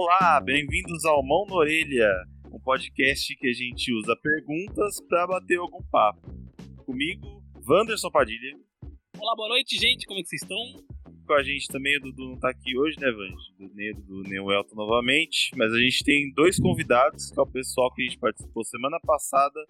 Olá, bem-vindos ao Mão na Orelha, um podcast que a gente usa perguntas para bater algum papo. Comigo, Wanderson Padilha. Olá, boa noite, gente, como é que vocês estão? Com a gente também, o Dudu não tá aqui hoje, né, Vange? Nem o Dudu, nem o Elton novamente, mas a gente tem dois convidados, que é o pessoal que a gente participou semana passada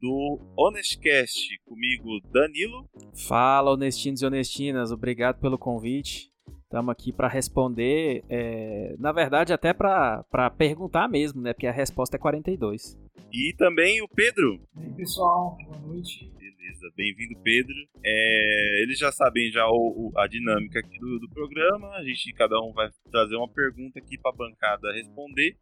do Honestcast. Comigo, Danilo. Fala, honestinos e honestinas, obrigado pelo convite. Estamos aqui para responder, é, na verdade, até para perguntar mesmo, né? Porque a resposta é 42. E também o Pedro. E aí, pessoal, boa noite. Beleza, bem-vindo, Pedro. É, eles já sabem já o, o, a dinâmica aqui do, do programa. A gente, cada um vai trazer uma pergunta aqui para a bancada responder.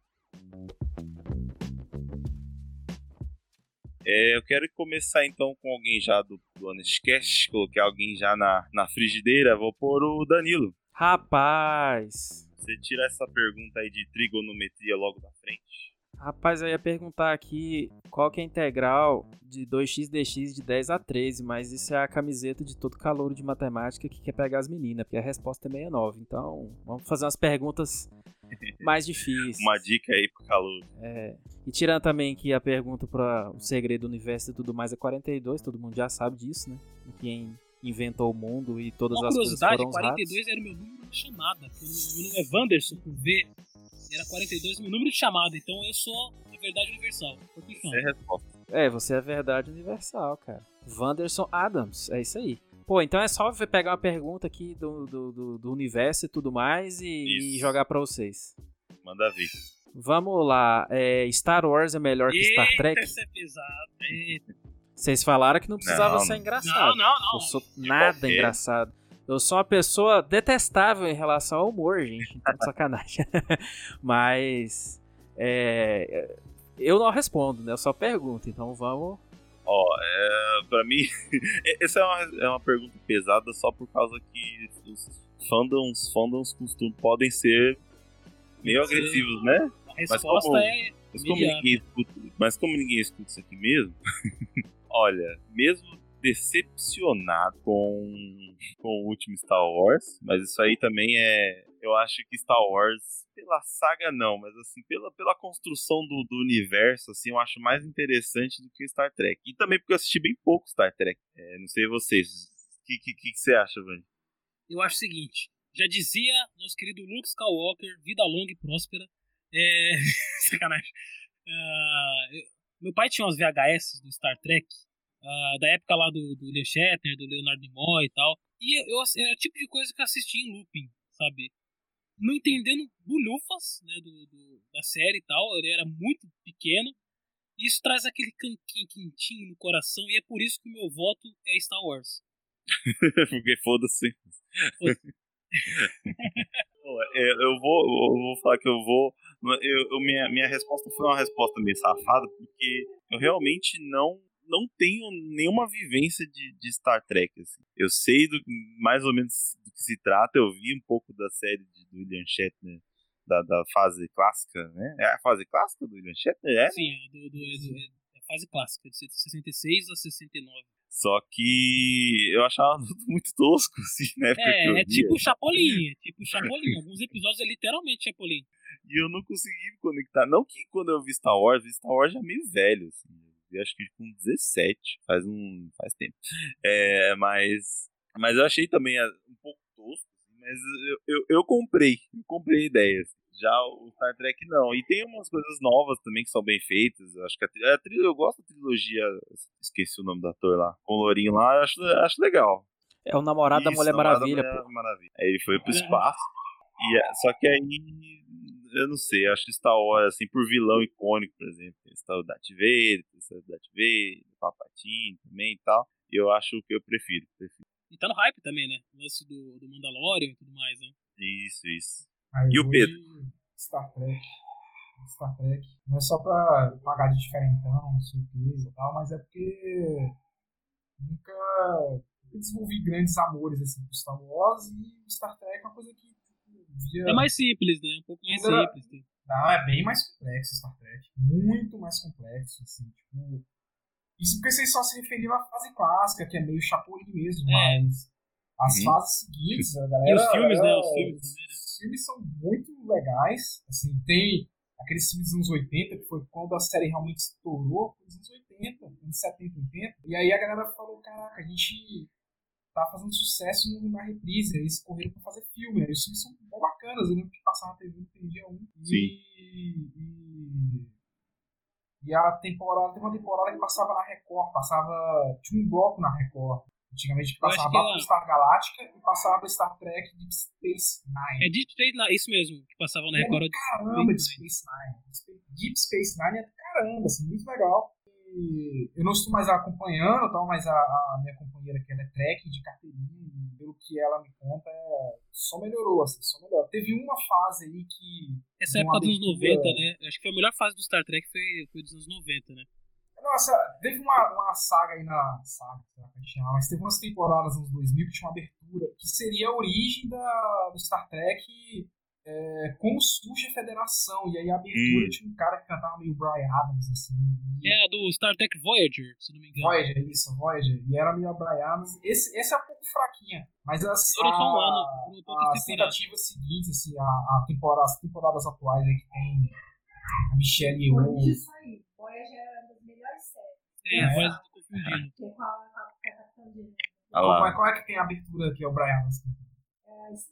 É, eu quero começar então com alguém já do, do Honestcast. Coloquei alguém já na, na frigideira. Vou pôr o Danilo. Rapaz. Você tira essa pergunta aí de trigonometria logo da frente. Rapaz, eu ia perguntar aqui qual que é a integral de 2x dx de 10 a 13, mas isso é a camiseta de todo calouro de matemática que quer pegar as meninas, porque a resposta é 69. Então, vamos fazer umas perguntas mais difíceis. Uma dica aí pro calouro. É. E tirando também que a pergunta para o segredo do universo e tudo mais é 42, todo mundo já sabe disso, né? E quem inventou o mundo e todas Uma as coisas foram 42 era o meu número de chamada. Meu nome é Wanderson, com V. Era 42 meu número de chamada, então eu sou a verdade universal. Essa é resposta. É, você é a verdade universal, cara. Wanderson Adams, é isso aí. Pô, então é só você pegar uma pergunta aqui do, do, do, do universo e tudo mais e, e jogar para vocês. Manda ver. Vamos lá. É, Star Wars é melhor que Star Trek? Essa é pesado. Eita. Vocês falaram que não precisava Não, ser não. engraçado. Não, não, não. Eu sou nada qualquer. engraçado. Eu sou uma pessoa detestável em relação ao humor, gente. Então, sacanagem. Mas. é, eu não respondo, né? Eu só pergunto. Então vamos. Ó, é, pra mim, essa é uma, é uma pergunta pesada só por causa que os fandoms, fandoms costumam, podem ser meio Sim. agressivos, né? A resposta como- é. Mas como, ninguém escuta, mas como ninguém escuta isso aqui mesmo, olha, mesmo decepcionado com, com o último Star Wars, mas isso aí também é. Eu acho que Star Wars, pela saga não, mas assim, pela, pela construção do, do universo, assim, eu acho mais interessante do que Star Trek. E também porque eu assisti bem pouco Star Trek. É, não sei vocês. O que, que, que você acha, Vani? Eu acho o seguinte. Já dizia nosso querido Luke Skywalker, vida longa e próspera. É. Sacanagem. Eu- meu pai tinha umas VHS do Star Trek, ah, da época lá do, do William Shatner, do Leonardo Nimoy e tal. E eu, eu- era o tipo de coisa que eu assistia em looping, sabe? Não entendendo bulhufas né, do, do- da série e tal, ele era muito pequeno. E isso traz aquele canquinho quentinho no coração, e é por isso que o meu voto é Star Wars. porque foda-se. Foda-se. Pô, é, eu vou, eu vou falar que eu vou. Eu, eu- minha, minha resposta foi uma resposta meio safada, porque eu realmente não não tenho nenhuma vivência de, de Star Trek. assim. Eu sei do, mais ou menos do que se trata, eu vi um pouco da série de, do William Shatner, da, da fase clássica, né? É a fase clássica do William Shatner? É? Sim, é do, do, é do- é da fase clássica, de 66 a 69. Só que eu achava tudo muito tosco, assim, eu É, é tipo Chapolin, é tipo Chapolin. Alguns episódios é literalmente Chapolin. E eu não consegui me conectar. Não que quando eu vi Star Wars, vi Star Wars já meio velho, assim. Eu acho que com 17, faz um. faz tempo. É, mas. Mas eu achei também ah, um pouco tosco, assim, mas eu, eu, eu comprei. Eu comprei a ideia. assim. Já o Star Trek não. E tem umas coisas novas também que são bem feitas. Eu acho que a, a eu gosto da trilogia. Esqueci o nome do ator lá. Com o Lourinho lá, eu acho, acho legal. É o namorado da Isso, Mulher namorado da Maravilha, Mulher pô. Maravilha. Aí ele foi pro espaço. E, é- só que aí, eu não sei, acho que Star Wars, assim, por vilão icônico, por exemplo, tem Star Wars Darth Vader, tem Star Wars Darth Vader, Palpatine também e tal. E eu acho que eu prefiro, prefiro. E tá no hype também, né? O lance do, do Mandalorian e tudo mais, né? Isso, isso. Aí E o Pedro? Star Trek. Star Trek. Não é só pra pagar de diferentão, surpresa e tal, mas é porque nunca, nunca desenvolvi grandes amores assim por Star Wars e Star Trek é uma coisa que via. É mais simples, né? Um pouco mais era- simples. né? Não, é bem mais complexo Star Trek. Muito mais complexo, assim, tipo. Isso porque vocês só se referiram à fase clássica, que é meio chapolin mesmo, É. mas. As Uhum. fases seguintes, a galera. E os filmes, né? é, Os filmes também, né? Os filmes são muito legais. Assim, tem aqueles filmes dos anos 80, que foi quando a série realmente estourou, foi nos anos 80, anos 70, 80. E aí a galera falou: caraca, a gente tá fazendo sucesso no- na reprise. Aí eles correram pra fazer filme. Aí os filmes são bem bacanas. Eu lembro que passava na TV no dia 1. Sim. E, e a temporada, tem uma temporada que passava na Record, passava. Tinha um bloco na Record. Antigamente que passava Battlestar Galáctica e passava Star Trek Deep Space Nine. É Deep Space Nine, isso mesmo, que passava na É Record. do caramba Deep Space Nine. Deep Space Nine é caramba, assim, muito legal. Eu não estou mais acompanhando, tal, mas a, a minha companheira que ela é track de carteirinha, e pelo que ela me conta, é, só melhorou, assim, só melhorou. Teve uma fase aí que. Essa época dos anos abertura- 90, né? Acho que a melhor fase do Star Trek foi, foi dos anos 90, né? Nossa, teve uma, uma saga aí na. Saga, sei lá como é mas teve umas temporadas nos 2000 que tinha uma abertura, que seria a origem da, do Star Trek, é, como surge a federação. E aí a abertura Hum. tinha um cara que cantava meio Brian Adams, assim. e- É do Star Trek Voyager, se não me engano. Voyager, isso, Voyager. E era meio a Brian Adams. Esse, esse é um pouco fraquinha, mas as, a- poucas as tentativas seguintes, assim, a, a temporada, as temporadas atuais aí que tem a Michelle Yeoh. Corrige isso aí. Voyager é uma das melhores séries. É, É. Voyager tô confundindo. É a, a, a Janeway. Ah Qual, lá. é- qual é que tem a abertura que é o Brian Adams? É a Enterprise.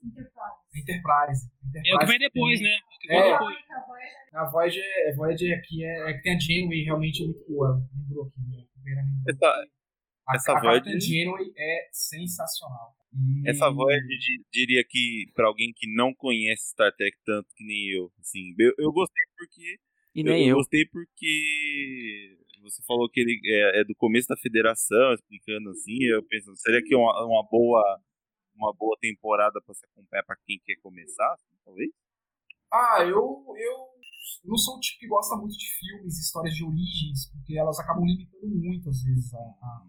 Enterprise. Enterprise É o que vem depois, tem- né? O que vem É. depois. A Voyager A Voyager, a Voyager aqui é, é que tem a Janeway realmente é muito boa. Lembrou aqui, né? Essa, a, essa a Voyager- Janeway é sensacional. E- essa Voyager di- diria que pra alguém que não conhece Star Trek tanto que nem eu, assim, eu, eu gostei porque E nem eu. gostei porque você falou que ele é, é do começo da federação, explicando assim, eu penso, seria que uma, uma boa uma boa temporada pra se acompanhar pra quem quer começar, assim, talvez? Ah, eu, eu não sou o tipo que gosta muito de filmes, histórias de origens, porque elas acabam limitando muito, às vezes, a, a,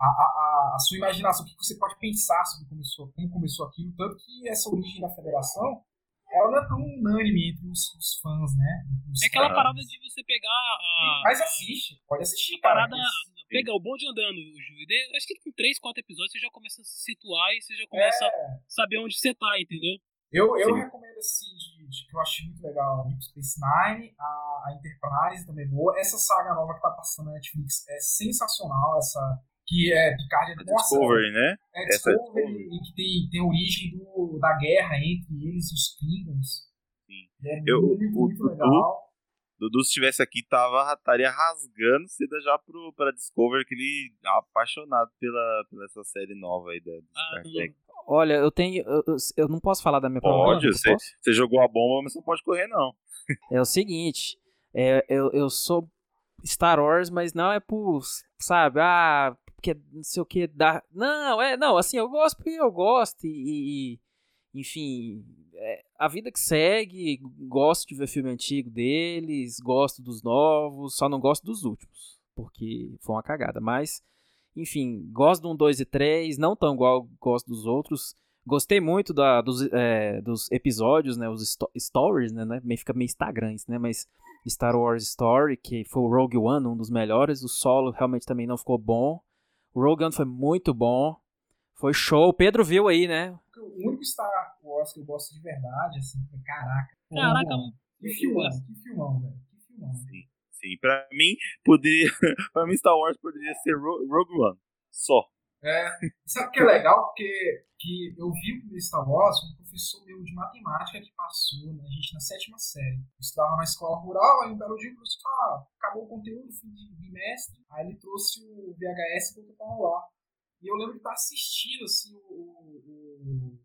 a, a, a sua imaginação, o que você pode pensar sobre como começou, como começou aquilo. Tanto que essa origem da federação, ela não é tão unânime entre os, os fãs, né? Os É aquela fãs. parada de você pegar a. Mas assiste, pode assistir, a cara. parada. mas- Pegar o bonde andando, Ju. E de- acho que com 3, 4 episódios você já começa a se situar e você já começa É, a saber onde você tá, entendeu? Eu, eu Sim. recomendo, assim, de, de que eu achei muito legal a Deep Space Nine, a, a Enterprise também é boa. Essa saga nova que tá passando na Netflix é sensacional, essa que é Picard. A nossa, Discovery, né? É essa é Discovery, Discovery. e que tem, tem a origem do, da guerra entre eles e os Klingons. Sim. É Eu- muito, o muito Dudu- legal. Dudu, se estivesse aqui, tava, estaria rasgando seda já pro, pra Discovery, que ele é apaixonado pela, pela essa série nova aí da Ah, Trek. Olha, eu tenho. Eu, eu- não posso falar da minha Pode, você, você jogou a bomba, mas você não pode correr, não. É o seguinte, é, eu, eu sou Star Wars, mas não é por, sabe, ah, porque não sei o que dá. Não, é, não, assim, eu gosto porque eu gosto e, e- enfim, é, a vida que segue, gosto de ver filme antigo deles, gosto dos novos, só não gosto dos últimos, porque foi uma cagada, mas, enfim, gosto do 1, 2 e 3, não tão igual gosto dos outros. Gostei muito da, dos, é, dos episódios, né? Os sto- stories, né? né, fica meio Instagram isso, né? Mas Star Wars Story, que foi o Rogue One, um dos melhores. O solo realmente também não ficou bom. O Rogue One foi muito bom. Foi show. O Pedro viu aí, né? Star Wars que eu gosto de verdade, assim, foi caraca. Caraca, Pô, que filmão, que filmão, velho. Que filmão. Sim, sim. Pra mim, poderia. pra mim, Star Wars poderia ser Ro- Rogue One. Só. É, sabe o que é legal? Porque que eu vi o Star Wars um professor meu de matemática que passou na gente na sétima série. Eu estudava na escola rural, aí um belo dia o professor ah, acabou o conteúdo, fim de bimestre, aí ele trouxe o VHS e botou pra rolar. E eu lembro de estar assistindo assim, o, o,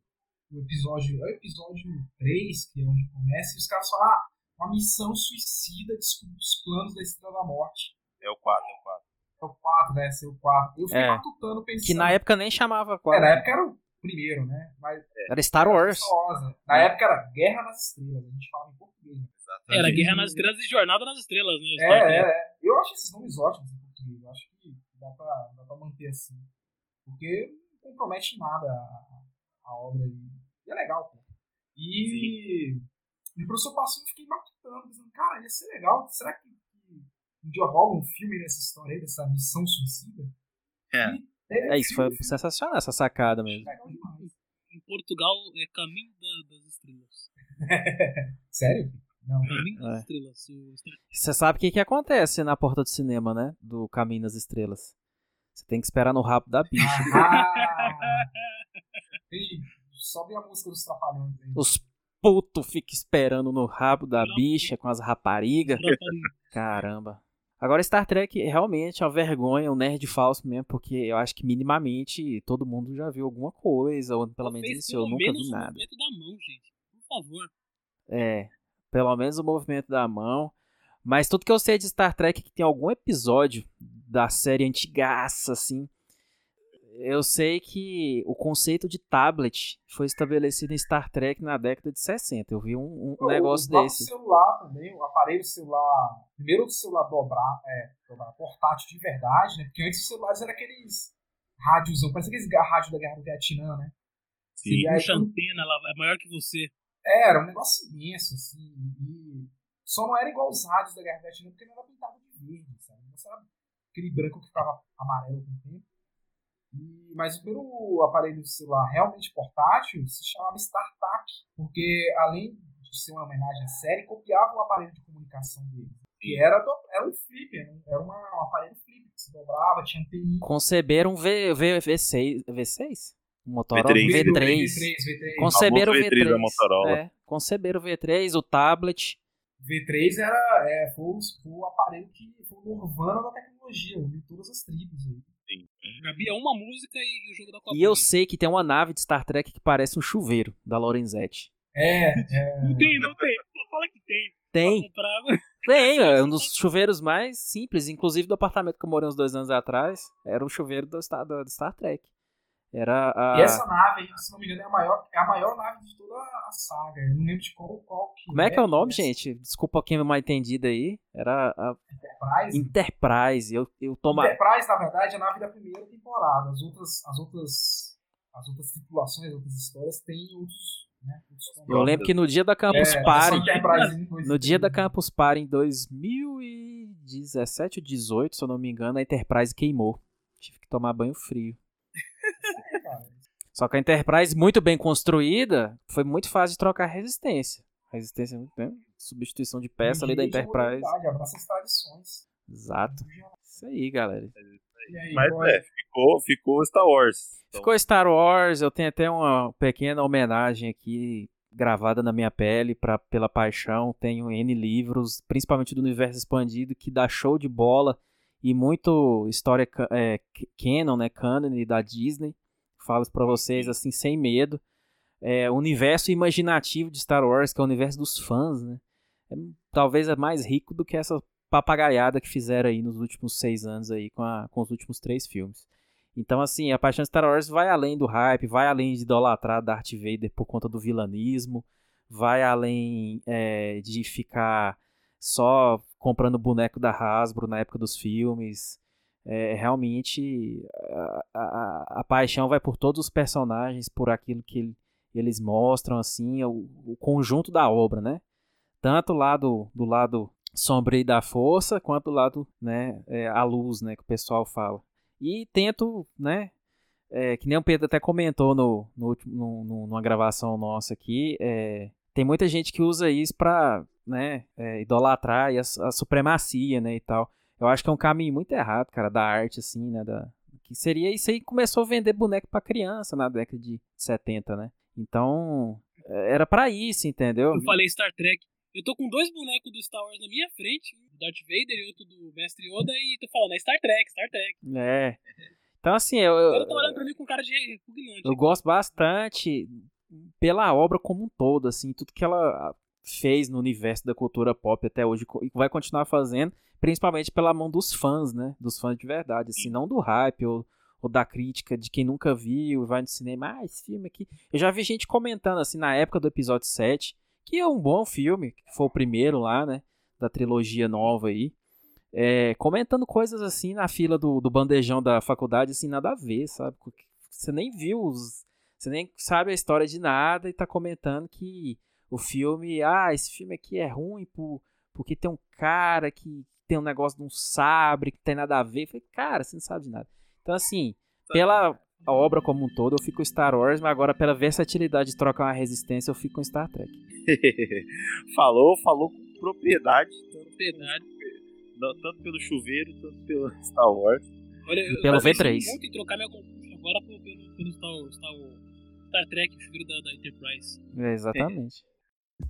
o episódio, é o episódio 3, que é onde começa, e os caras falam, ah, uma missão suicida descobrir os planos da Estrela da Morte. É o 4, é o 4. É o 4, né? Ser o 4. Eu fiquei É. matutando pensando. Que na época nem chamava É, qual. na época era o primeiro, né? Mas Era Star Wars. Né? Na época era Guerra nas Estrelas, a gente falava em português. Né? Exatamente. Era Guerra nas Estrelas e Jornada nas Estrelas, né? Star Trek. É, é, é. Eu acho esses nomes ótimos em português. Eu acho que dá pra, dá pra manter assim. Porque não compromete nada a, a obra. E, e é legal, pô. E, e o professor passou e eu fiquei matutando, pensando, cara, ia ser legal. Será que, um dia rola um filme nessa história aí, dessa missão suicida? É. É isso, foi sensacional essa sacada mesmo. Legal demais. Em Portugal é Caminho da- das Estrelas. Sério? Não. Caminho das É. Estrelas. Você sabe o que, que acontece na porta do cinema, né? Do Caminho das Estrelas. Você tem que esperar no rabo da bicha. Sobe a música dos Trapalhões aí. Os putos ficam esperando no rabo da bicha com as raparigas. Rapariga. Caramba. Agora, Star Trek realmente é uma vergonha, um nerd falso mesmo, porque eu acho que minimamente todo mundo já viu alguma coisa, ou pelo menos isso eu pelo nunca menos vi o nada. movimento da mão, gente. Por favor. É, pelo menos o movimento da mão. Mas tudo que eu sei de Star Trek é que tem algum episódio da série antigaça, assim. Eu sei que o conceito de tablet foi estabelecido em Star Trek na década de 60. Eu vi um, um O- negócio o desse. celular também, o aparelho celular. Primeiro o celular dobrar, é, dobrar portátil de verdade, né? Porque antes os celulares eram aqueles rádios, parece aqueles rádios da guerra do Vietnã, né? Sim. E aí, Puxa antena, ela é maior que você. É, era um negócio imenso, assim. E só não era igual os rádios da Guerra do Vietnã, porque não era pintado de verde, sabe? Não era aquele branco que ficava amarelo com o tempo. E, mas o primeiro aparelho celular realmente portátil se chamava StarTAC, porque além de ser uma homenagem à série, copiava o aparelho de comunicação dele. Que era, do- era um flip, era um, era uma- um aparelho flip que se dobrava, tinha anteninha. Conceberam um v, v, V6. V6? Um Motorola V3. V3. V3, V3. Conceberam o Famoso V3. V3 da Motorola. É, conceberam o V3, o tablet. V3 era, é, foi, o, foi o aparelho que foi o Nirvana da tecnologia, uniu todas as tribos aí. Cabia uma música e o jogo da Copa. E eu sei que tem uma nave de Star Trek que parece um chuveiro da Lorenzetti. É, é. Não tem, não tem. Pô, Fala que tem. Tem, comprar. tem. É um dos chuveiros mais simples. Inclusive do apartamento que eu morei uns dois anos atrás. Era o chuveiro do Star, do Star Trek. Era a. E essa nave se não me engano, é a maior, é a maior nave de toda a saga. Eu não lembro de qual, qual que Como é que é o nome, essa gente? Desculpa quem é mal entendido aí. Era a Enterprise. Enterprise. Eu, eu toma... Enterprise, na verdade, é a nave da primeira temporada. As outras, as outras, as outras tripulações, as outras histórias têm outros, né, outros Eu lembro que no dia da Campus é, Party. No dia da Campus Party em 2017 ou 18, se eu não me engano, a Enterprise queimou. Tive que tomar banho frio. É. Só que a Enterprise, muito bem construída, foi muito fácil de trocar resistência. Resistência, né? substituição de peça ali da de Enterprise. modernidade, Abraça as tradições. Exato. Isso aí, galera. E aí, Mas é, ficou, ficou Star Wars. Então, Ficou Star Wars, eu tenho até uma pequena homenagem aqui gravada na minha pele pra, pela paixão. Tenho N livros, principalmente do universo expandido, que dá show de bola e muito história é, canon, né, canon da Disney. Falo isso pra vocês assim sem medo. É, o universo imaginativo de Star Wars, que é o universo dos fãs, né? É, talvez é mais rico do que essa papagaiada que fizeram aí nos últimos seis anos aí com, a- com os últimos três filmes. Então, assim, a paixão de Star Wars vai além do hype, vai além de idolatrar Darth Vader por conta do vilanismo, vai além é, de ficar só comprando boneco da Hasbro na época dos filmes. É, realmente, a, a- a paixão vai por todos os personagens, por aquilo que ele- eles mostram, assim, o, o conjunto da obra, né? Tanto lá do, do lado sombrio da força, quanto do lado, né, é, a luz, né, que o pessoal fala. E tento, né, é, que nem o Pedro até comentou no, no, no, numa gravação nossa aqui, é, tem muita gente que usa isso pra, né, é, idolatrar a, a supremacia, né, e tal. Eu acho que é um caminho muito errado, cara, da arte, assim, né, da, que seria isso aí que começou a vender boneco pra criança na década de 70, né. Então, é, era pra isso, entendeu? Eu falei Star Trek. Eu tô com dois bonecos do Star Wars na minha frente, um do Darth Vader e outro do Mestre Yoda, e tô falando, é Star Trek, Star Trek. É. Então, assim, eu, eu, cara tá olhando pra mim com cara de repugnante. eu gosto bastante pela obra como um todo, assim, tudo que ela fez no universo da cultura pop até hoje e vai continuar fazendo, principalmente pela mão dos fãs, né? Dos fãs de verdade, assim, não do hype ou, ou da crítica de quem nunca viu e vai no cinema, ah, esse filme aqui. Eu já vi gente comentando, assim, na época do episódio 7, que é um bom filme, que foi o primeiro lá, né? Da trilogia nova aí. É, comentando coisas assim na fila do, do bandejão da faculdade, assim, nada a ver, sabe? Você nem viu os. Você nem sabe a história de nada e tá comentando que o filme. Ah, esse filme aqui é ruim por, porque tem um cara que tem um negócio de um sabre que tem nada a ver. Eu falei, cara, você não sabe de nada. Então, assim, pela obra como um todo, eu fico com Star Wars, mas agora pela versatilidade de trocar uma resistência, eu fico com Star Trek. falou, falou com propriedade. Tanto, Propriedade. pelo- tanto pelo chuveiro, tanto pelo Star Wars. Olha, eu, pelo eu penso V3. muito em trocar minha agora pelo, pelo, pelo Star, Star, Star Trek, o chuveiro da, da Enterprise. É, exatamente.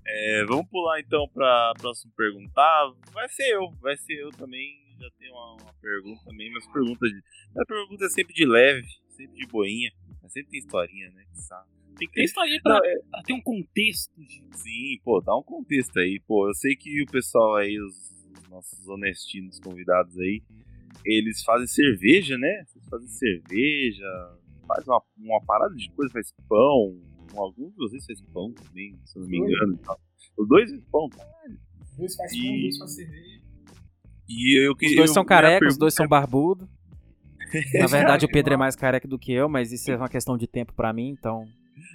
É, vamos pular então pra próxima pergunta. Ah, vai ser eu, vai ser eu também. Já tenho uma, uma pergunta também, mas pergunta de. A pergunta é sempre de leve, sempre de boinha. Mas sempre tem historinha, né? Que sabe. Tem que ter historinha pra, Não, é- pra ter um contexto. De... Sim, pô, dá um contexto aí. Pô, eu sei que o pessoal aí, os, os nossos honestinos convidados aí, eles fazem cerveja, né? Vocês fazem cerveja, faz uma, uma parada de coisa, faz pão. Alguns de vocês fazem pão também, se eu não me engano. tal. Os dois fazem pão, caralho. Dois faz E- pão, dois faz cerveja. E eu Os queria. dois eu- são carecas, os dois são barbudos. Na verdade, o Pedro é mais careca do que eu, mas isso é uma questão de tempo pra mim, então.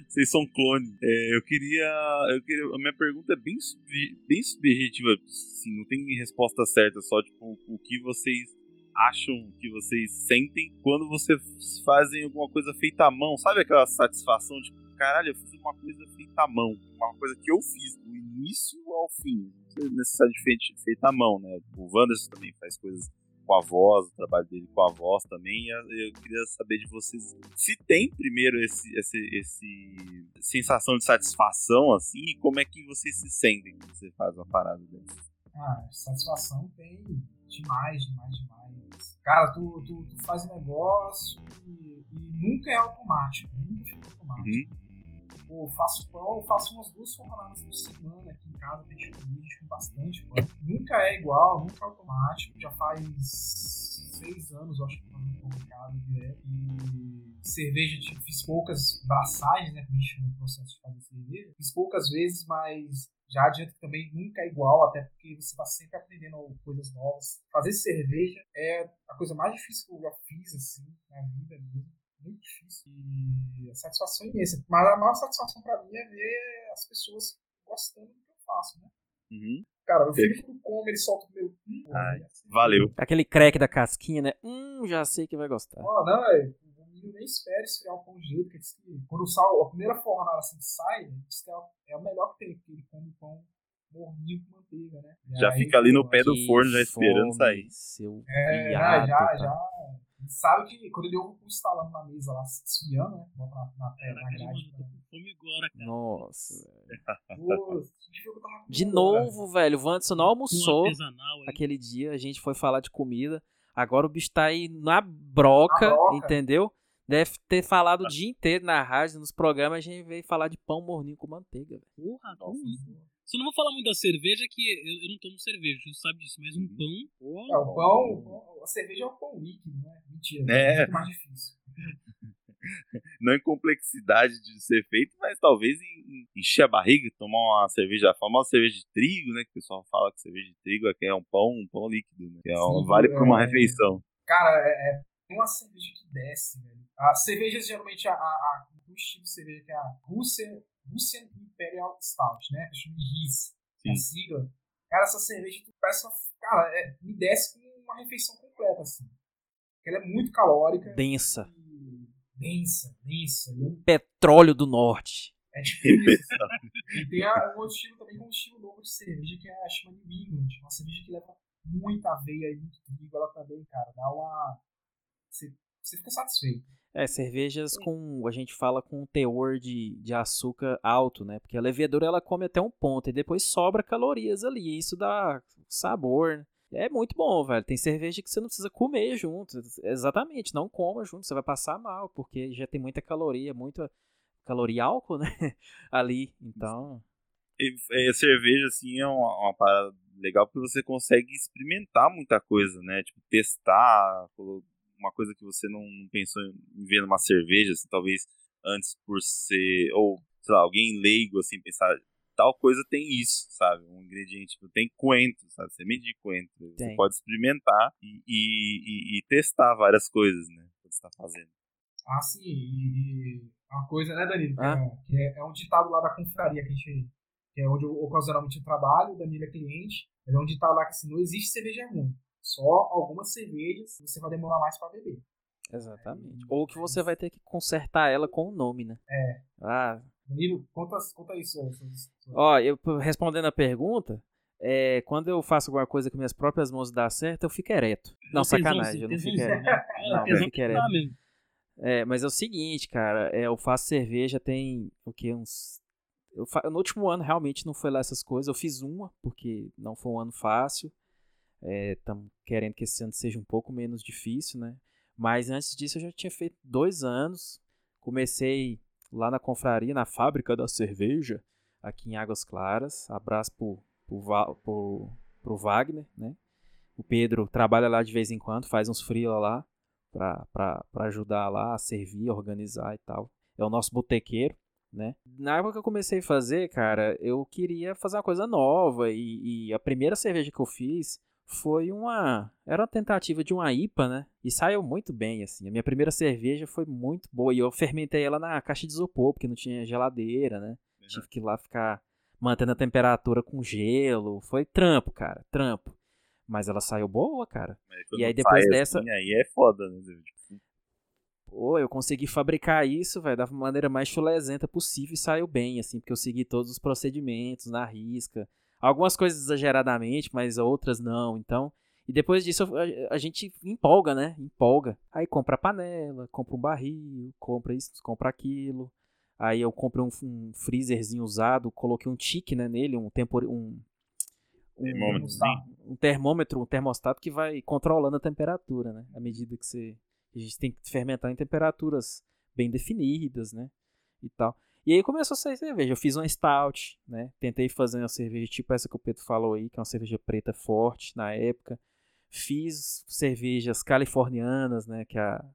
Vocês são clones. É, eu queria. Eu queria. A minha pergunta é bem, bem subjetiva, sim, não tem resposta certa, só tipo, o que vocês acham, que vocês sentem quando vocês fazem alguma coisa feita à mão. Sabe aquela satisfação de caralho, eu fiz uma coisa feita à mão. Uma coisa que eu fiz do início ao fim. Não necessariamente feita, feita à mão, né? O Wanderson também faz coisas com a voz, o trabalho dele com a voz também. Eu queria saber de vocês se tem primeiro esse, esse, esse sensação de satisfação assim, e como é que vocês se sentem quando você faz uma parada dessa. Ah, satisfação tem demais, demais, demais. Cara, tu, tu, tu faz um negócio e, e nunca é automático. Nunca fica automático. Pô, eu faço pão, faço umas duas fornadas por semana aqui em casa, a gente come bastante pão. Nunca é igual, nunca é automático. Já faz seis anos, eu acho que em casa direto. E cerveja, tipo, fiz poucas braçagens, né, que a gente chama processo de fazer cerveja. Fiz poucas vezes, mas já adianto que também nunca é igual, até porque você está sempre aprendendo coisas novas. Fazer cerveja é a coisa mais difícil que eu já fiz, assim, na vida mesmo. Muito difícil. E a satisfação é imensa. Mas a maior satisfação pra mim é ver as pessoas gostando do que eu faço, né? Uhum. Cara, o filho quando come, ele solta o meu. Hum, Ai, assim. Valeu. Aquele crack da casquinha, né? Hum, já sei que vai gostar. Ó, não, é, o menino nem espera esfriar o pão de jeito, que diz que quando o sal, a primeira fornada assim que sai, ele diz que é, o- é o melhor que tem, porque ele come pão morninho com manteiga, né? E Já aí, fica ali no pô, pé do forno já esperando sair. Seu É, viado, já, tá? já. Sabe que quando ele ouve o instalando na mesa lá, desfiando, né? Bota na, na, na Caraca, grade. mano, tô com fome agora, cara. Nossa. velho. De fome, novo, velho. O Wanderson não almoçou aquele dia. A gente foi falar de comida. Agora o bicho tá aí na broca, Na broca. entendeu? Deve ter falado o dia inteiro na rádio, nos programas. A gente veio falar de pão morninho com manteiga, velho. Porra, Nossa. Só não vou falar muito da cerveja, que eu, eu não tomo cerveja, você sabe disso, mas um pão. É, o pão, o pão- a cerveja é o pão líquido, né? Mentira, É. é muito mais difícil. Não em complexidade de ser feito, mas talvez em, em encher a barriga, tomar uma cerveja, a famosa cerveja de trigo, né? Que o pessoal fala que cerveja de trigo é que é um pão, um pão líquido, né? Que é um- Sim, vale por uma é. refeição. Cara, é, é uma cerveja que desce, velho. As cervejas, geralmente, a, a, a, o estilo de cerveja que é a Russian, Russian Imperial Stout, né? Chama de RIS, a sigla. Cara, essa cerveja, tu uma, Cara, é, me desce com uma refeição completa, assim. Ela é muito calórica. Densa. e Densa, densa. E um- Petróleo do Norte. É sabe? e tem a, um outro estilo também, que é um estilo novo de cerveja, que é a chama New England. Uma cerveja que leva muita aveia e muito trigo. Ela também, cara, dá uma. Você, você fica satisfeito. É, cervejas com, a gente fala com um teor de, de açúcar alto, né? Porque a levedura ela come até um ponto e depois sobra calorias ali. E isso dá sabor, né? É muito bom, velho. Tem cerveja que você não precisa comer junto. Exatamente, não coma junto, você vai passar mal, porque já tem muita caloria, muita caloria e álcool, né? Ali. Então, E, é, cerveja, assim, é uma, uma parada legal porque você consegue experimentar muita coisa, né? Tipo, testar uma coisa que você não, não pensou em ver numa cerveja, assim, talvez antes por ser, ou, sei lá, alguém leigo, assim, pensar, tal coisa tem isso, sabe? Um ingrediente, tipo, tem coentro, sabe? Semente de coentro. Você Tem. pode experimentar e, e, e- e testar várias coisas, né? Quando você tá fazendo. Ah, sim. E, e uma coisa, né, Danilo? Que, Ah. é, que é, é um ditado lá da confraria que a gente. Que é onde eu ocasionalmente eu trabalho, o Danilo é cliente. Mas é um ditado lá que assim, não existe cerveja ruim. Só algumas cervejas você vai demorar mais pra beber. Exatamente. Ou que você vai ter que consertar ela com o nome, né? É. Ah, Danilo, conta, conta isso. Ó, eu respondendo a pergunta, é, quando eu faço alguma coisa com minhas próprias mãos dá certo, eu fico ereto. Não, sacanagem, eu não fico ereto. Não, eu fico que ereto. É, mas é o seguinte, cara, é, eu faço cerveja tem o que uns eu fa- no último ano realmente não foi lá essas coisas. Eu fiz uma porque não foi um ano fácil. Estamos querendo que esse ano seja um pouco menos difícil, né? Mas antes disso eu já tinha feito dois anos. Comecei lá na confraria, na fábrica da cerveja, aqui em Águas Claras. Abraço pro, pro, pro, pro Wagner, né? O Pedro trabalha lá de vez em quando, faz uns freela lá pra ajudar lá a servir, organizar e tal. É o nosso botequeiro, né? Na época que eu comecei a fazer, cara, eu queria fazer uma coisa nova e, e a primeira cerveja que eu fiz foi uma... Era uma tentativa de uma IPA, né? E saiu muito bem, assim. A minha primeira cerveja foi muito boa e eu fermentei ela na caixa de isopor, porque não tinha geladeira, né? Tive que ir lá ficar mantendo a temperatura com gelo. Foi trampo, cara, trampo. Mas ela saiu boa, cara. E aí depois sai dessa- assim, aí é foda, né? Pô, eu consegui fabricar isso, velho, da maneira mais chulesenta possível e saiu bem, assim, porque eu segui todos os procedimentos na risca. Algumas coisas exageradamente, mas outras não, então. E depois disso a, gente empolga, né? Empolga. Aí compra a panela, compra um barril, compra isso, compra aquilo. Aí eu comprei um, um freezerzinho usado, coloquei um tique, né, nele, um tempor... um, um, termômetrozinho. um termômetro, um termostato que vai controlando a temperatura, né? À medida que você. A gente tem que fermentar em temperaturas bem definidas, né? E tal. E aí começou a sair cerveja. Eu fiz uma stout, né? Tentei fazer uma cerveja tipo essa que o Pedro falou aí, que é uma cerveja preta forte na época. Fiz cervejas californianas, né? Que é a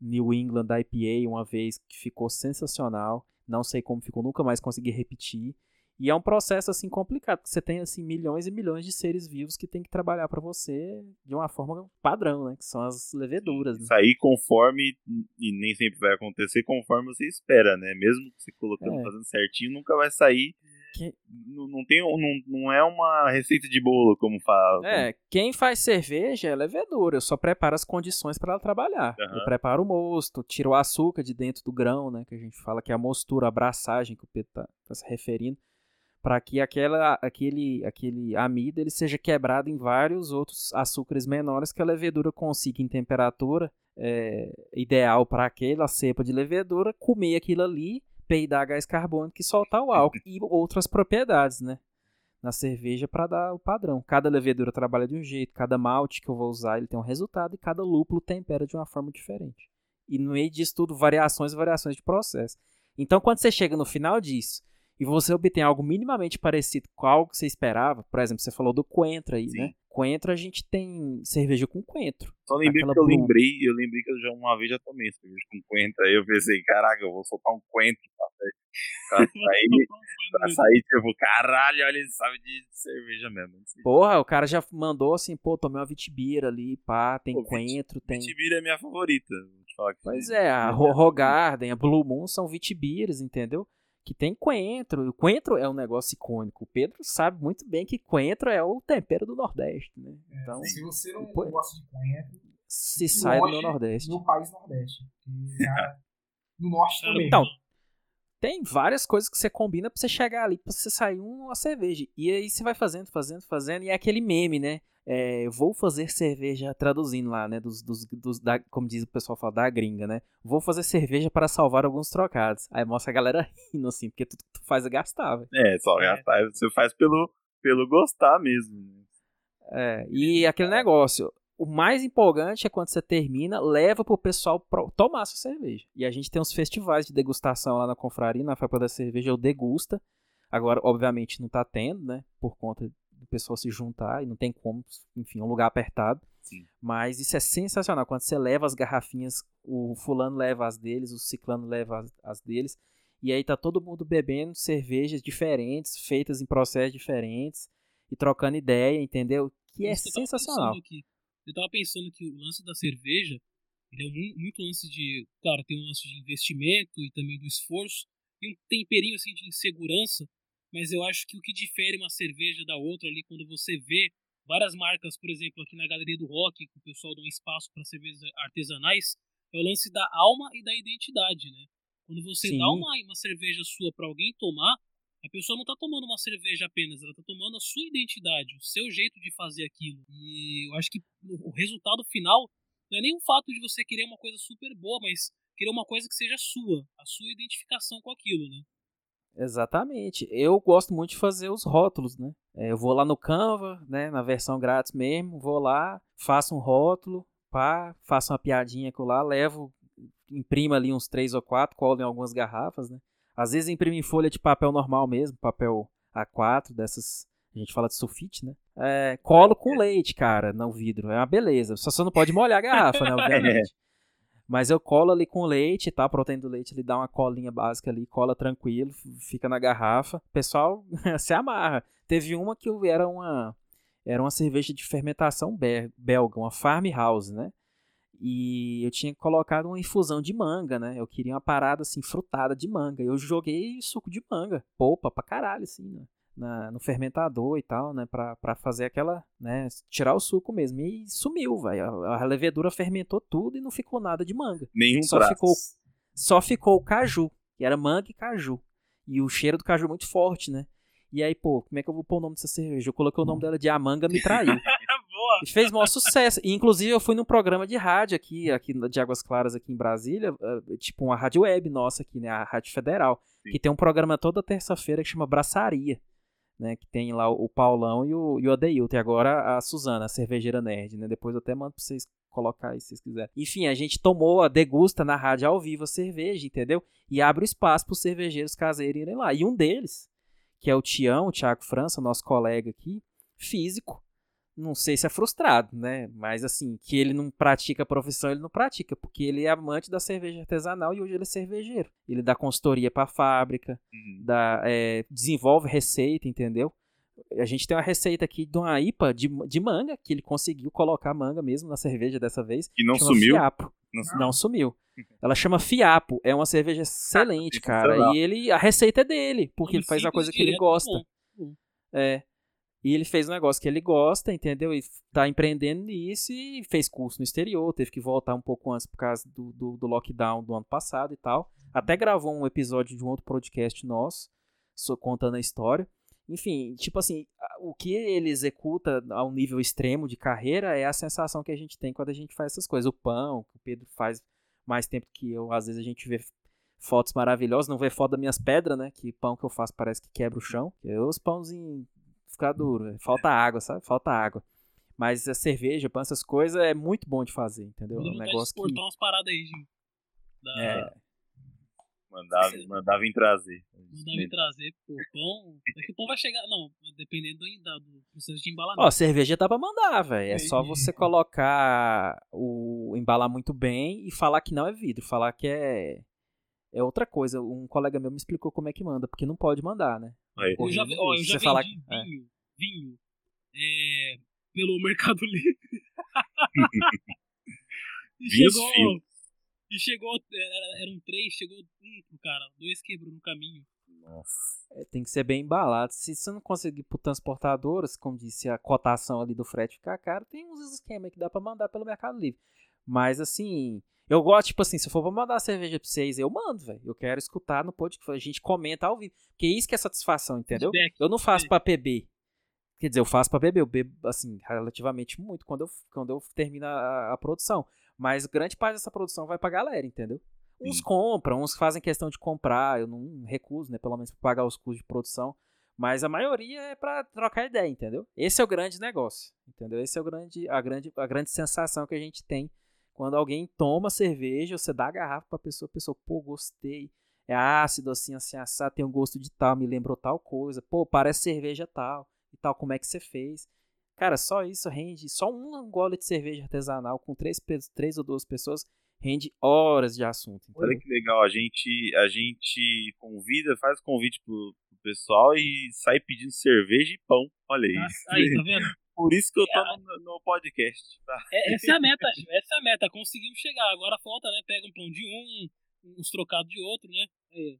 New England IPA, uma vez que ficou sensacional. Não sei como ficou, nunca mais consegui repetir. E é um processo assim complicado, porque você tem assim milhões e milhões de seres vivos que tem que trabalhar para você de uma forma padrão, né? Que são as leveduras. Né? Sair conforme, e nem sempre vai acontecer conforme você espera, né? Mesmo que você colocando, É. fazendo certinho, nunca vai sair. Que- Não, não, tem, não, não é uma receita de bolo, como fala. É, quem faz cerveja é levedura, eu só preparo as condições para ela trabalhar. Aham. Eu preparo o mosto, tiro o açúcar de dentro do grão, né? Que a gente fala que é a mostura, a abraçagem que o Pedro tá, tá se referindo. Para que aquela, aquele, aquele amido ele seja quebrado em vários outros açúcares menores que a levedura consiga em temperatura é, ideal para aquela cepa de levedura comer aquilo ali, peidar gás carbônico e soltar o álcool e outras propriedades, né? Na cerveja para dar o padrão. Cada levedura trabalha de um jeito, cada malte que eu vou usar ele tem um resultado e cada lúpulo tempera de uma forma diferente. E no meio disso tudo, variações e variações de processo. Então, quando você chega no final disso e você obtém algo minimamente parecido com algo que você esperava, por exemplo, você falou do coentro aí, Sim. né? Coentro a gente tem cerveja com coentro. Só lembrei que eu blue. lembrei, eu lembrei que eu já uma vez já tomei cerveja com coentro. Aí eu pensei, caraca, eu vou soltar um coentro pra, pra sair, pra sair, tipo, caralho, olha, ele sabe de cerveja mesmo. Porra, o cara já mandou assim, pô, tomei uma vitibira ali, pá, tem Pô, vit- coentro, tem... Vitibira é minha favorita. Pois é, a Ro- Rogarden, a Blue Moon são vitibires, entendeu? Que tem coentro. E o coentro é um negócio icônico. O Pedro sabe muito bem que coentro é o tempero do Nordeste, né? Então, Se você não Pô- gosta de coentro, se sai do Nordeste. no país Nordeste. no Norte também. Então, tem várias coisas que você combina pra você chegar ali, pra você sair uma cerveja. E aí você vai fazendo, fazendo, fazendo. E é aquele meme, né? É, vou fazer cerveja, traduzindo lá, né? Dos, dos, dos- da, como diz o pessoal, fala, da gringa, né? Vou fazer cerveja para salvar alguns trocados. Aí mostra a galera rindo, assim, porque tudo que tu faz é gastar, velho. É, só gastar. Você faz pelo, pelo gostar mesmo. né? É, e aquele negócio, o mais empolgante é quando você termina, leva pro pessoal tomar sua cerveja. E a gente tem uns festivais de degustação lá na confraria, na Fábrica da Cerveja, eu degusta. Agora, obviamente, não tá tendo, né? Por conta do pessoal se juntar e não tem como, enfim, um lugar apertado. Sim. Mas isso é sensacional. Quando você leva as garrafinhas, o fulano leva as deles, o ciclano leva as, as deles. E aí tá todo mundo bebendo cervejas diferentes, feitas em processos diferentes e trocando ideia, entendeu? Que é eu tava sensacional. aqui. Eu tava pensando que o lance da cerveja, ele é um- muito lance de. Claro, tem um lance de investimento e também do esforço, e um temperinho assim de insegurança, mas eu acho que o que difere uma cerveja da outra ali, quando você vê várias marcas, por exemplo, aqui na Galeria do Rock, que o pessoal dá um espaço para cervejas artesanais, é o lance da alma e da identidade, né? Quando você Sim. dá uma, uma cerveja sua pra alguém tomar, a pessoa não tá tomando uma cerveja apenas, ela tá tomando a sua identidade, o seu jeito de fazer aquilo. E eu acho que o o resultado final não é nem o fato de você querer uma coisa super boa, mas querer uma coisa que seja sua, a sua identificação com aquilo, né? Exatamente. Eu gosto muito de fazer os rótulos, né? É, eu vou lá no Canva, né? Na versão grátis mesmo, vou lá, faço um rótulo, pá, faço uma piadinha com lá, levo, imprimo ali uns três ou quatro, colo em algumas garrafas, né? Às vezes imprimo em folha de papel normal mesmo, papel A4, dessas. A gente fala de sulfite, né? É, colo com leite, cara, no vidro. É uma beleza. Só você não pode molhar a garrafa, né? Obviamente. Mas eu colo ali com leite, tá? A proteína do leite, ele dá uma colinha básica ali, cola tranquilo, fica na garrafa. O pessoal se amarra. Teve uma que eu- era uma era uma cerveja de fermentação be- belga, uma farmhouse, né? E eu tinha colocado uma infusão de manga, né? Eu queria uma parada assim frutada de manga. Eu joguei suco de manga, polpa pra caralho assim, né? Na, no fermentador e tal, né? Pra, pra fazer aquela, né? Tirar o suco mesmo. E sumiu, velho. A, a levedura fermentou tudo e não ficou nada de manga. Nenhum Só ficou- Só ficou o caju, que era manga e caju. E o cheiro do caju muito forte, né? E aí, pô, como é que eu vou pôr o nome dessa cerveja? Eu coloquei o nome dela de A Manga Me Traiu. Boa! Fez maior sucesso. E, inclusive, eu fui num programa de rádio aqui, aqui de Águas Claras, aqui em Brasília, eh, tipo uma rádio web nossa aqui, né? A Rádio Federal. Sim. Que tem um programa toda terça-feira que chama Braçaria. Né, que tem lá o Paulão e o, e o Adeilton. E agora a Suzana, a cervejeira nerd, né? Depois eu até mando pra vocês colocar aí se vocês quiserem. Enfim, a gente tomou, a degusta na rádio ao vivo a cerveja, entendeu? E abre o espaço pros cervejeiros caseiros irem lá. E um deles, que é o Tião, o Thiago França, nosso colega aqui, físico, não sei se é frustrado, né? Mas assim, que ele não pratica a profissão, ele não pratica, porque ele é amante da cerveja artesanal e hoje ele é cervejeiro. Ele dá consultoria para fábrica, Uhum. dá, é, desenvolve receita, entendeu? A gente tem uma receita aqui de uma IPA de, de manga, que ele conseguiu colocar manga mesmo na cerveja dessa vez. Que não sumiu. Fiapo. Não sumiu. Não sumiu. Ela chama Fiapo. É uma cerveja excelente, cara. sensacional. E ele, a receita é dele, porque ele faz a coisa que ele direto, gosta. É. E ele fez um negócio que ele gosta, entendeu? E tá empreendendo nisso e fez curso no exterior, teve que voltar um pouco antes por causa do, do, do lockdown do ano passado e tal. Até gravou um episódio de um outro podcast nosso, contando a história. Enfim, tipo assim, o que ele executa ao nível extremo de carreira é a sensação que a gente tem quando a gente faz essas coisas. O pão, que o Pedro faz mais tempo que eu, às vezes a gente vê fotos maravilhosas, não vê foto das minhas pedras, né? Que pão que eu faço parece que quebra o chão. Que Os pãozinhos ficar duro, é, falta água, sabe? Falta água. Mas a cerveja, pão, essas coisas é muito bom de fazer, entendeu? É um negócio que exportar umas paradas aí, Gil. Da, é, Mandava, mandava em trazer. Mandar me trazer pô, pão. É que o pão vai chegar. Não, dependendo do, da- do processo de embalamento. Ó, cerveja dá pra mandar, velho. É só você colocar o embalar muito bem e falar que não é vidro, falar que é é outra coisa. Um colega meu me explicou como é que manda, porque não pode mandar, né? Aí. eu já, ó, eu já você vendi falar- vinho, é. vinho é, pelo Mercado Livre. e chegou. E chegou. Era, eram três, chegou um pro cara. Dois quebrou no caminho. Nossa. É, tem que ser bem embalado. Se você não conseguir por transportadoras, como disse, a cotação ali do frete ficar caro, tem uns esquemas que dá pra mandar pelo Mercado Livre. Mas assim, eu gosto, tipo assim, se for pra mandar cerveja pra vocês, eu mando, velho. Eu quero escutar no podcast, a gente comenta ao vivo. Porque isso que é satisfação, entendeu? Eu não faço pra beber. Quer dizer, eu faço pra beber, eu bebo, assim, relativamente muito quando eu, quando eu termino a, a produção. Mas grande parte dessa produção vai pra galera, entendeu? Uns Sim. compram, uns fazem questão de comprar, eu não recuso, né? Pelo menos pra pagar os custos de produção. Mas a maioria é pra trocar ideia, entendeu? Esse é o grande negócio, entendeu? Esse é o grande, a, grande, a grande sensação que a gente tem quando alguém toma cerveja, você dá a garrafa pra pessoa, a pessoa, pô, gostei. É ácido, assim, assim, assado, tem um gosto de tal, me lembrou tal coisa. Pô, parece cerveja tal e tal, como é que você fez? Cara, só isso rende, só um gole de cerveja artesanal com três, três ou duas pessoas rende horas de assunto. Olha entendeu? que legal, a gente, a gente convida, faz convite pro, pro pessoal e sai pedindo cerveja e pão. Olha isso. Aí, tá vendo? Por isso que eu tô no, no podcast. Tá? É, essa é a meta, essa é a meta. Conseguimos chegar. Agora falta, né? Pega um pão de um, uns trocados de outro, né? Aí,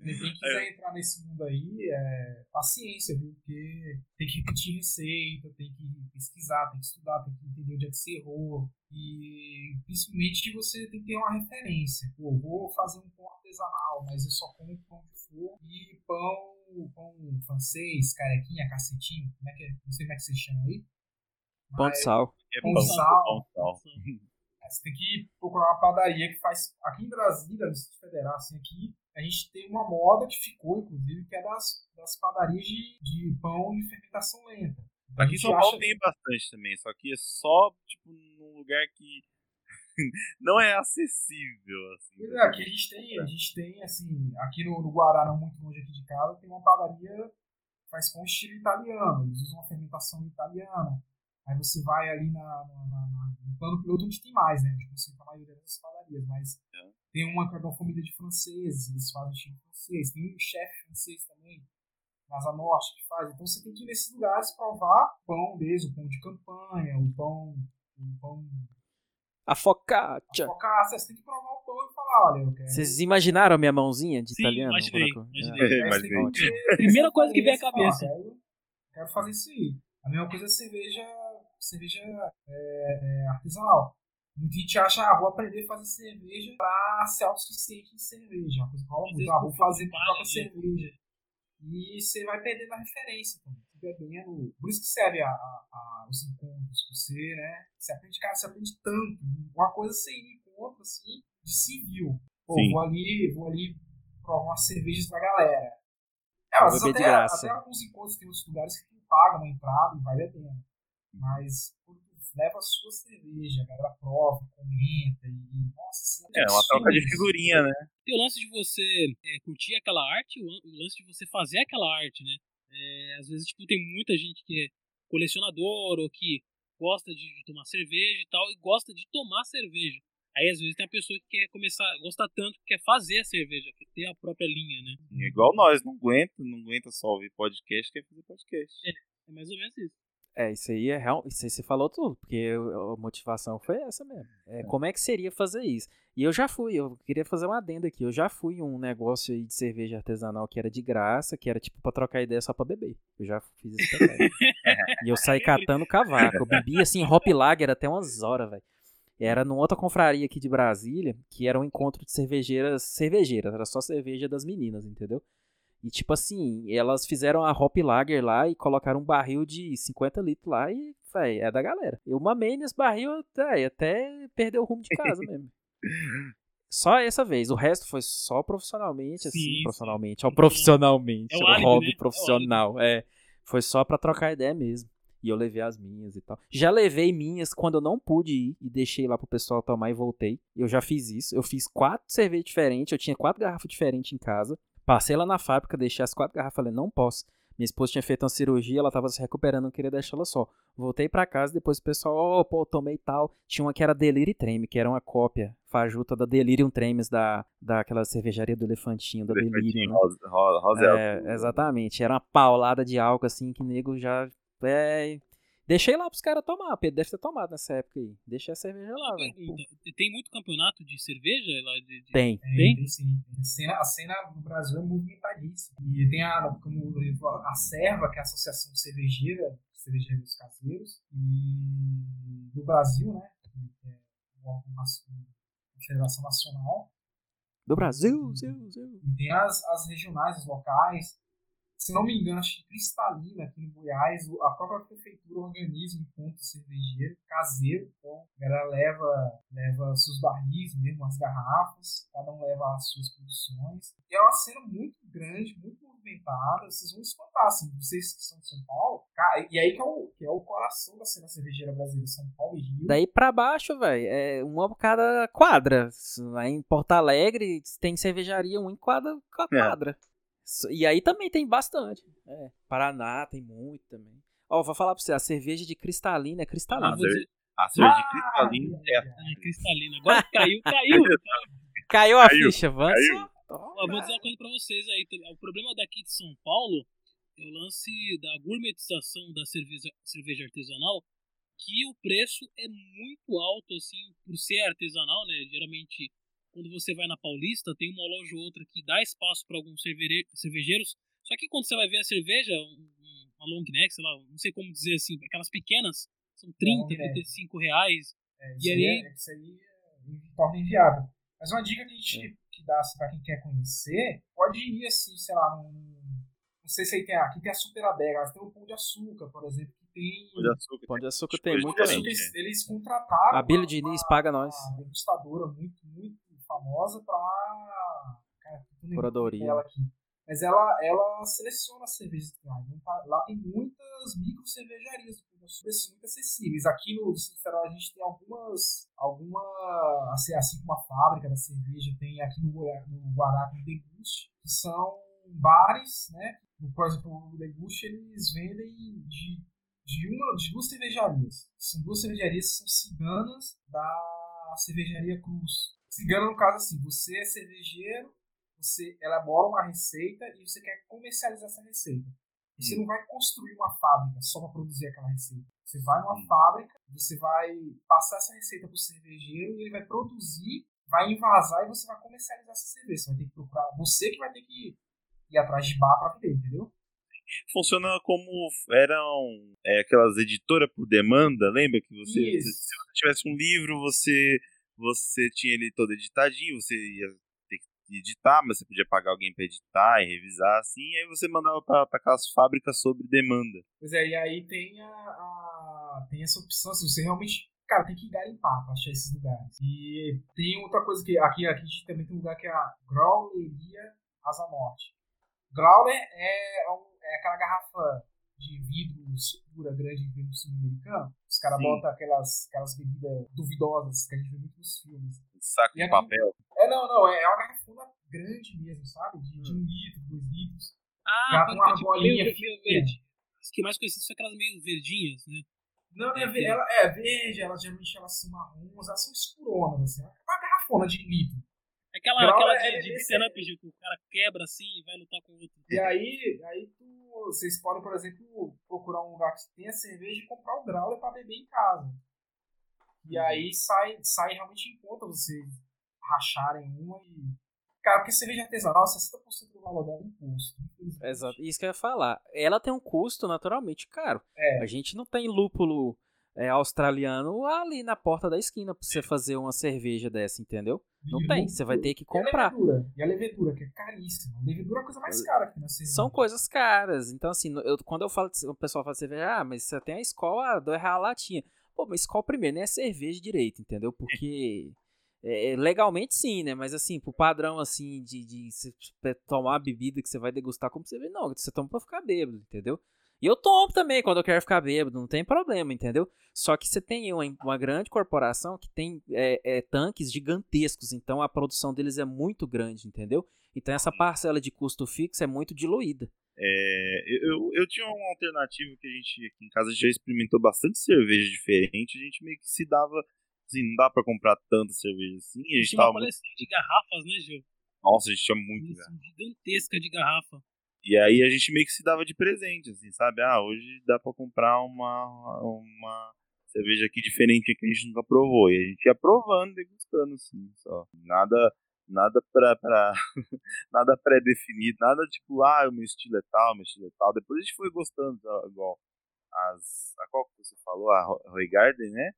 Quem quiser entrar nesse mundo aí, é paciência, viu? Porque tem que repetir receita, tem que pesquisar, tem que estudar, tem que entender onde é que você errou. E principalmente você tem que ter uma referência. Pô, vou fazer um pão artesanal, mas eu só como pão de forno e pão, pão francês, carequinha, cacetinho. Como é que é? Não sei como é que vocês chamam aí. Pão de Mas- sal. É Com pão, sal. pão, sal. Você tem que procurar uma padaria que faz. Aqui em Brasília, no Distrito Federal, assim, aqui, a gente tem uma moda que ficou, inclusive, que é das, das padarias de, de pão de fermentação lenta. Então, Aqui em São Paulo acha- tem bastante também, só que é só, tipo, num lugar que não é acessível, assim. Pois é, aqui a gente tem, a gente tem, assim, aqui no, no Guará, não muito longe aqui de casa, tem uma padaria que faz pão estilo italiano. Eles usam uma fermentação italiana. Aí você vai ali na, na, na- na- no plano piloto onde tem mais, né? Onde concentra a maioria das padarias, mas É. tem uma que é de uma família de franceses, eles fazem estilo francês. Tem um chefe francês também, na Asa Norte, que faz. Então você tem que ir nesses lugares provar o pão deles, o pão de campanha, o pão. O pão. A focaccia. Focaça, você tem que provar o pão e falar, olha, eu quero. Vocês imaginaram a minha mãozinha de Sim, italiano? imaginei, imaginei. É. Você Imaginei. tem que ter- Primeira coisa que vem à cabeça. Quero, quero fazer isso aí. A mesma coisa é cerveja, cerveja é, é, artesanal. Muita gente acha, ah, vou aprender a fazer cerveja pra ser autossuficiente em cerveja. Uma coisa que rola muito, ah, vou fazer minha própria né? cerveja. E você vai perdendo a referência também. Você bebendo. Por isso que serve a, a- a- os encontros. Você, né? Você aprende, cara, você aprende tanto. Uma coisa é você ir no encontro, assim, de civil. Pô, Sim. vou ali, vou ali provar umas cervejas da galera. É, às vezes até, graça. até alguns encontros tem outros lugares que tu paga uma entrada e vai bebendo. Mas leva a sua cerveja, a galera prova, comenta e. Nossa, assim, É, uma troca de figurinha, né? Tem o lance de você é, curtir aquela arte, o, an- o lance de você fazer aquela arte, né? É, às vezes, tipo, tem muita gente que é colecionador ou que gosta de, de tomar cerveja e tal, e gosta de tomar cerveja. Aí, às vezes, tem a pessoa que quer começar, gosta tanto que quer fazer a cerveja, quer ter a própria linha, né? É igual nós, não aguenta, não aguenta só ouvir podcast, quer fazer podcast. É mais ou menos isso. É, isso aí é real. Isso aí você falou tudo, porque a motivação foi essa mesmo. É, Como é que seria fazer isso? E eu já fui, eu queria fazer uma adenda aqui. Eu já fui um negócio aí de cerveja artesanal que era de graça, que era tipo pra trocar ideia só pra beber. Eu já fiz isso também. e eu saí catando cavaco. Eu bebi assim, hop lager até umas horas, velho. Era numa outra confraria aqui de Brasília, que era um encontro de cervejeiras, cervejeiras, era só cerveja das meninas, entendeu? E tipo assim, elas fizeram a Hop Lager lá e colocaram um barril de 50 litros lá e, véi, é da galera. Eu mamei nesse barril até, até perder o rumo de casa mesmo. Só essa vez, o resto foi só profissionalmente, assim, Sim, sim. profissionalmente, ó, profissionalmente, É o álibi, hobby né? É profissional, é, foi só pra trocar ideia mesmo. E eu levei as minhas e tal. Já levei minhas quando eu não pude ir e deixei lá pro pessoal tomar e voltei. Eu já fiz isso. Eu fiz quatro cervejas diferentes, eu tinha quatro garrafas diferentes em casa. Passei lá na fábrica, deixei as quatro garrafas, falei, não posso. Minha esposa tinha feito uma cirurgia, ela tava se recuperando, não queria deixar ela só. Voltei pra casa, depois o pessoal, ó, pô, tomei tal. Tinha uma que era Delirium Treme, que era uma cópia fajuta da Delirium Tremes, da, daquela cervejaria do Elefantinho, da Delirium, né? Rosa, rosa, rosa É, exatamente. Era uma paulada de álcool, assim, que nego já. É... Deixei lá pros caras tomar. Pedro deve ter tomado nessa época aí. Deixei a cerveja lá, Uma velho. Tem muito campeonato de cerveja lá de, de- Tem. Tem, Tem? tem sim. A cena, a cena no Brasil é movimentadíssima. E tem a, como a Serva, que é a Associação Cervejeira, Cervejeiros Caseiros, e do Brasil, né? Que é o órgão nas- a Federação Nacional. Do Brasil, Zil, Zil. E tem as, as regionais, as locais. Se não me engano, acho que Cristalina, aqui no Goiás, a própria prefeitura organiza um encontro cervejeiro caseiro. Então, a galera leva, leva seus barris mesmo, as garrafas, cada um leva as suas produções. E é uma cena muito grande, muito movimentada. Vocês vão espantar, assim, vocês que são de São Paulo. Cara, e aí que é, o, que é o coração da cena cervejeira brasileira, São Paulo e Rio. Daí pra baixo, velho, é uma cada quadra. Aí em Porto Alegre tem cervejaria, um em cada cada É. E aí também tem bastante. É. Paraná tem muito também. Ó, vou falar pra você, a cerveja de cristalina é Ah, cristalina. dizer- A cerveja de Ah, cristalina é a ah, cristalina. Agora caiu, caiu. Caiu a Caiu, ficha, vamos. vou dizer uma coisa pra vocês aí. O problema daqui de São Paulo é o lance da gourmetização da cerveja, cerveja artesanal, que o preço é muito alto, assim, por ser artesanal, né? Geralmente quando você vai na Paulista, tem uma loja ou outra que dá espaço para alguns cervejeiros. Só que quando você vai ver a cerveja, um- um- uma long neck, sei lá, não sei como dizer assim, aquelas pequenas, são 30, long neck. 35 reais. É, E isso aí- aí, é- isso aí é- torna inviável. Mas uma dica que a gente que dá assim, pra quem quer conhecer, pode ir assim, sei lá, num. Não sei se aí tem. Aqui tem a Super Adega, mas tem o Pão de Açúcar, por exemplo, que tem. Pão de açúcar. Pão de açúcar Tipo, tem muito de eles, eles contrataram. A Bíblia uma- Diniz paga nós. Uma degustadora muito, muito famosa lembrando Curadoria. dela aqui. Mas ela, ela seleciona as cervejas lá. Então, tá- Lá tem muitas micro cervejarias preços muito acessíveis. Aqui no Distrito Federal a gente tem algumas. alguma assim, assim como a fábrica da cerveja, tem aqui no, no Guará tem Deguste, que são bares, né? Por exemplo, o Deguste eles vendem de, de, uma, de duas cervejarias. São duas cervejarias que são ciganas da cervejaria Cruz. Cigana, no caso, assim, você é cervejeiro, você elabora uma receita e você quer comercializar essa receita. Você não vai construir uma fábrica só para produzir aquela receita. Você vai numa Hum. fábrica, você vai passar essa receita para o cervejeiro e ele vai produzir, vai envasar e você vai comercializar essa cerveja. Você vai ter que procurar, você que vai ter que ir atrás de bar para vender, entendeu? Funciona como eram é, aquelas editoras por demanda, lembra que você, se você tivesse um livro, você você tinha ele todo editadinho, você ia ter que editar, mas você podia pagar alguém para editar e revisar assim, e aí você mandava para aquelas fábricas sobre demanda. Pois é, e aí tem a, a- tem essa opção, se você realmente, cara, tem que garimpar pra achar esses lugares. E tem outra coisa que aqui, aqui a gente também tem um lugar que é a Growleria Asa Norte. Growler é, um- é aquela garrafa de vidro escura grande de vidro sul-americano. Os caras botam aquelas, aquelas bebidas duvidosas que a gente vê muito nos filmes. Saco E de aqui- papel. É, não, não, é, é uma garrafona grande mesmo, sabe? De, de Hum. um litro, dois litros. Ah, com uma tipo, bolinha meio- verde. As que mais conhecidas são aquelas meio verdinhas, né? Não, é, É, ver- ela é verde, elas geralmente elas são marrons, elas são escuronas, assim. É uma garrafona de litro. Aquela, Grau aquela é- de, de é- beat'em up, Gil, que o cara quebra assim e vai lutar com o outro. E aí, aí tu, vocês podem, por exemplo, procurar um lugar que tenha cerveja e comprar o growler pra beber em casa. E aí sai, sai realmente em conta vocês racharem uma e. Cara, porque cerveja artesanal, 60% do valor dela é imposto. Exato. Isso que eu ia falar. Ela tem um custo naturalmente caro. É. A gente não tem lúpulo é, australiano ali na porta da esquina pra você fazer uma cerveja dessa, entendeu? Não E tem. Você vai ter que E a comprar. levedura, e a levedura, que é caríssima. A levedura é a coisa mais cara aqui na cerveja. São coisas caras. Então, assim, eu- quando eu falo, o pessoal fala de cerveja, ah, mas você tem a escola, dois reais a latinha. Pô, mas escola primeiro, nem é cerveja direito, entendeu? Porque é, é, legalmente sim, né? Mas assim, pro padrão assim de, de você tomar uma bebida que você vai degustar como cerveja, não, você toma pra ficar bêbado, entendeu? E eu tomo também quando eu quero ficar bêbado, não tem problema, entendeu? Só que você tem uma, uma grande corporação que tem é, é, tanques gigantescos, então a produção deles é muito grande, entendeu? Então essa parcela de custo fixo é muito diluída. É, eu, eu tinha uma alternativa que a gente aqui em casa já experimentou bastante cerveja diferente, a gente meio que se dava, assim, não dá pra comprar tanta cerveja assim, e a gente Tinha uma tava muito, coleção de garrafas, né, Gil? nossa, a gente tinha muito, Uma coleção gigantesca de garrafa. E aí a gente meio que se dava de presente, assim, sabe? Ah, hoje dá pra comprar uma, uma cerveja aqui diferente que a gente nunca provou. E a gente ia provando, degustando, assim, só. Nada, nada pra, pra nada pré-definido, nada tipo, ah, o meu estilo é tal, meu estilo é tal. Depois a gente foi gostando, igual as, a qual que você falou? A Ro- Roy Garden, né?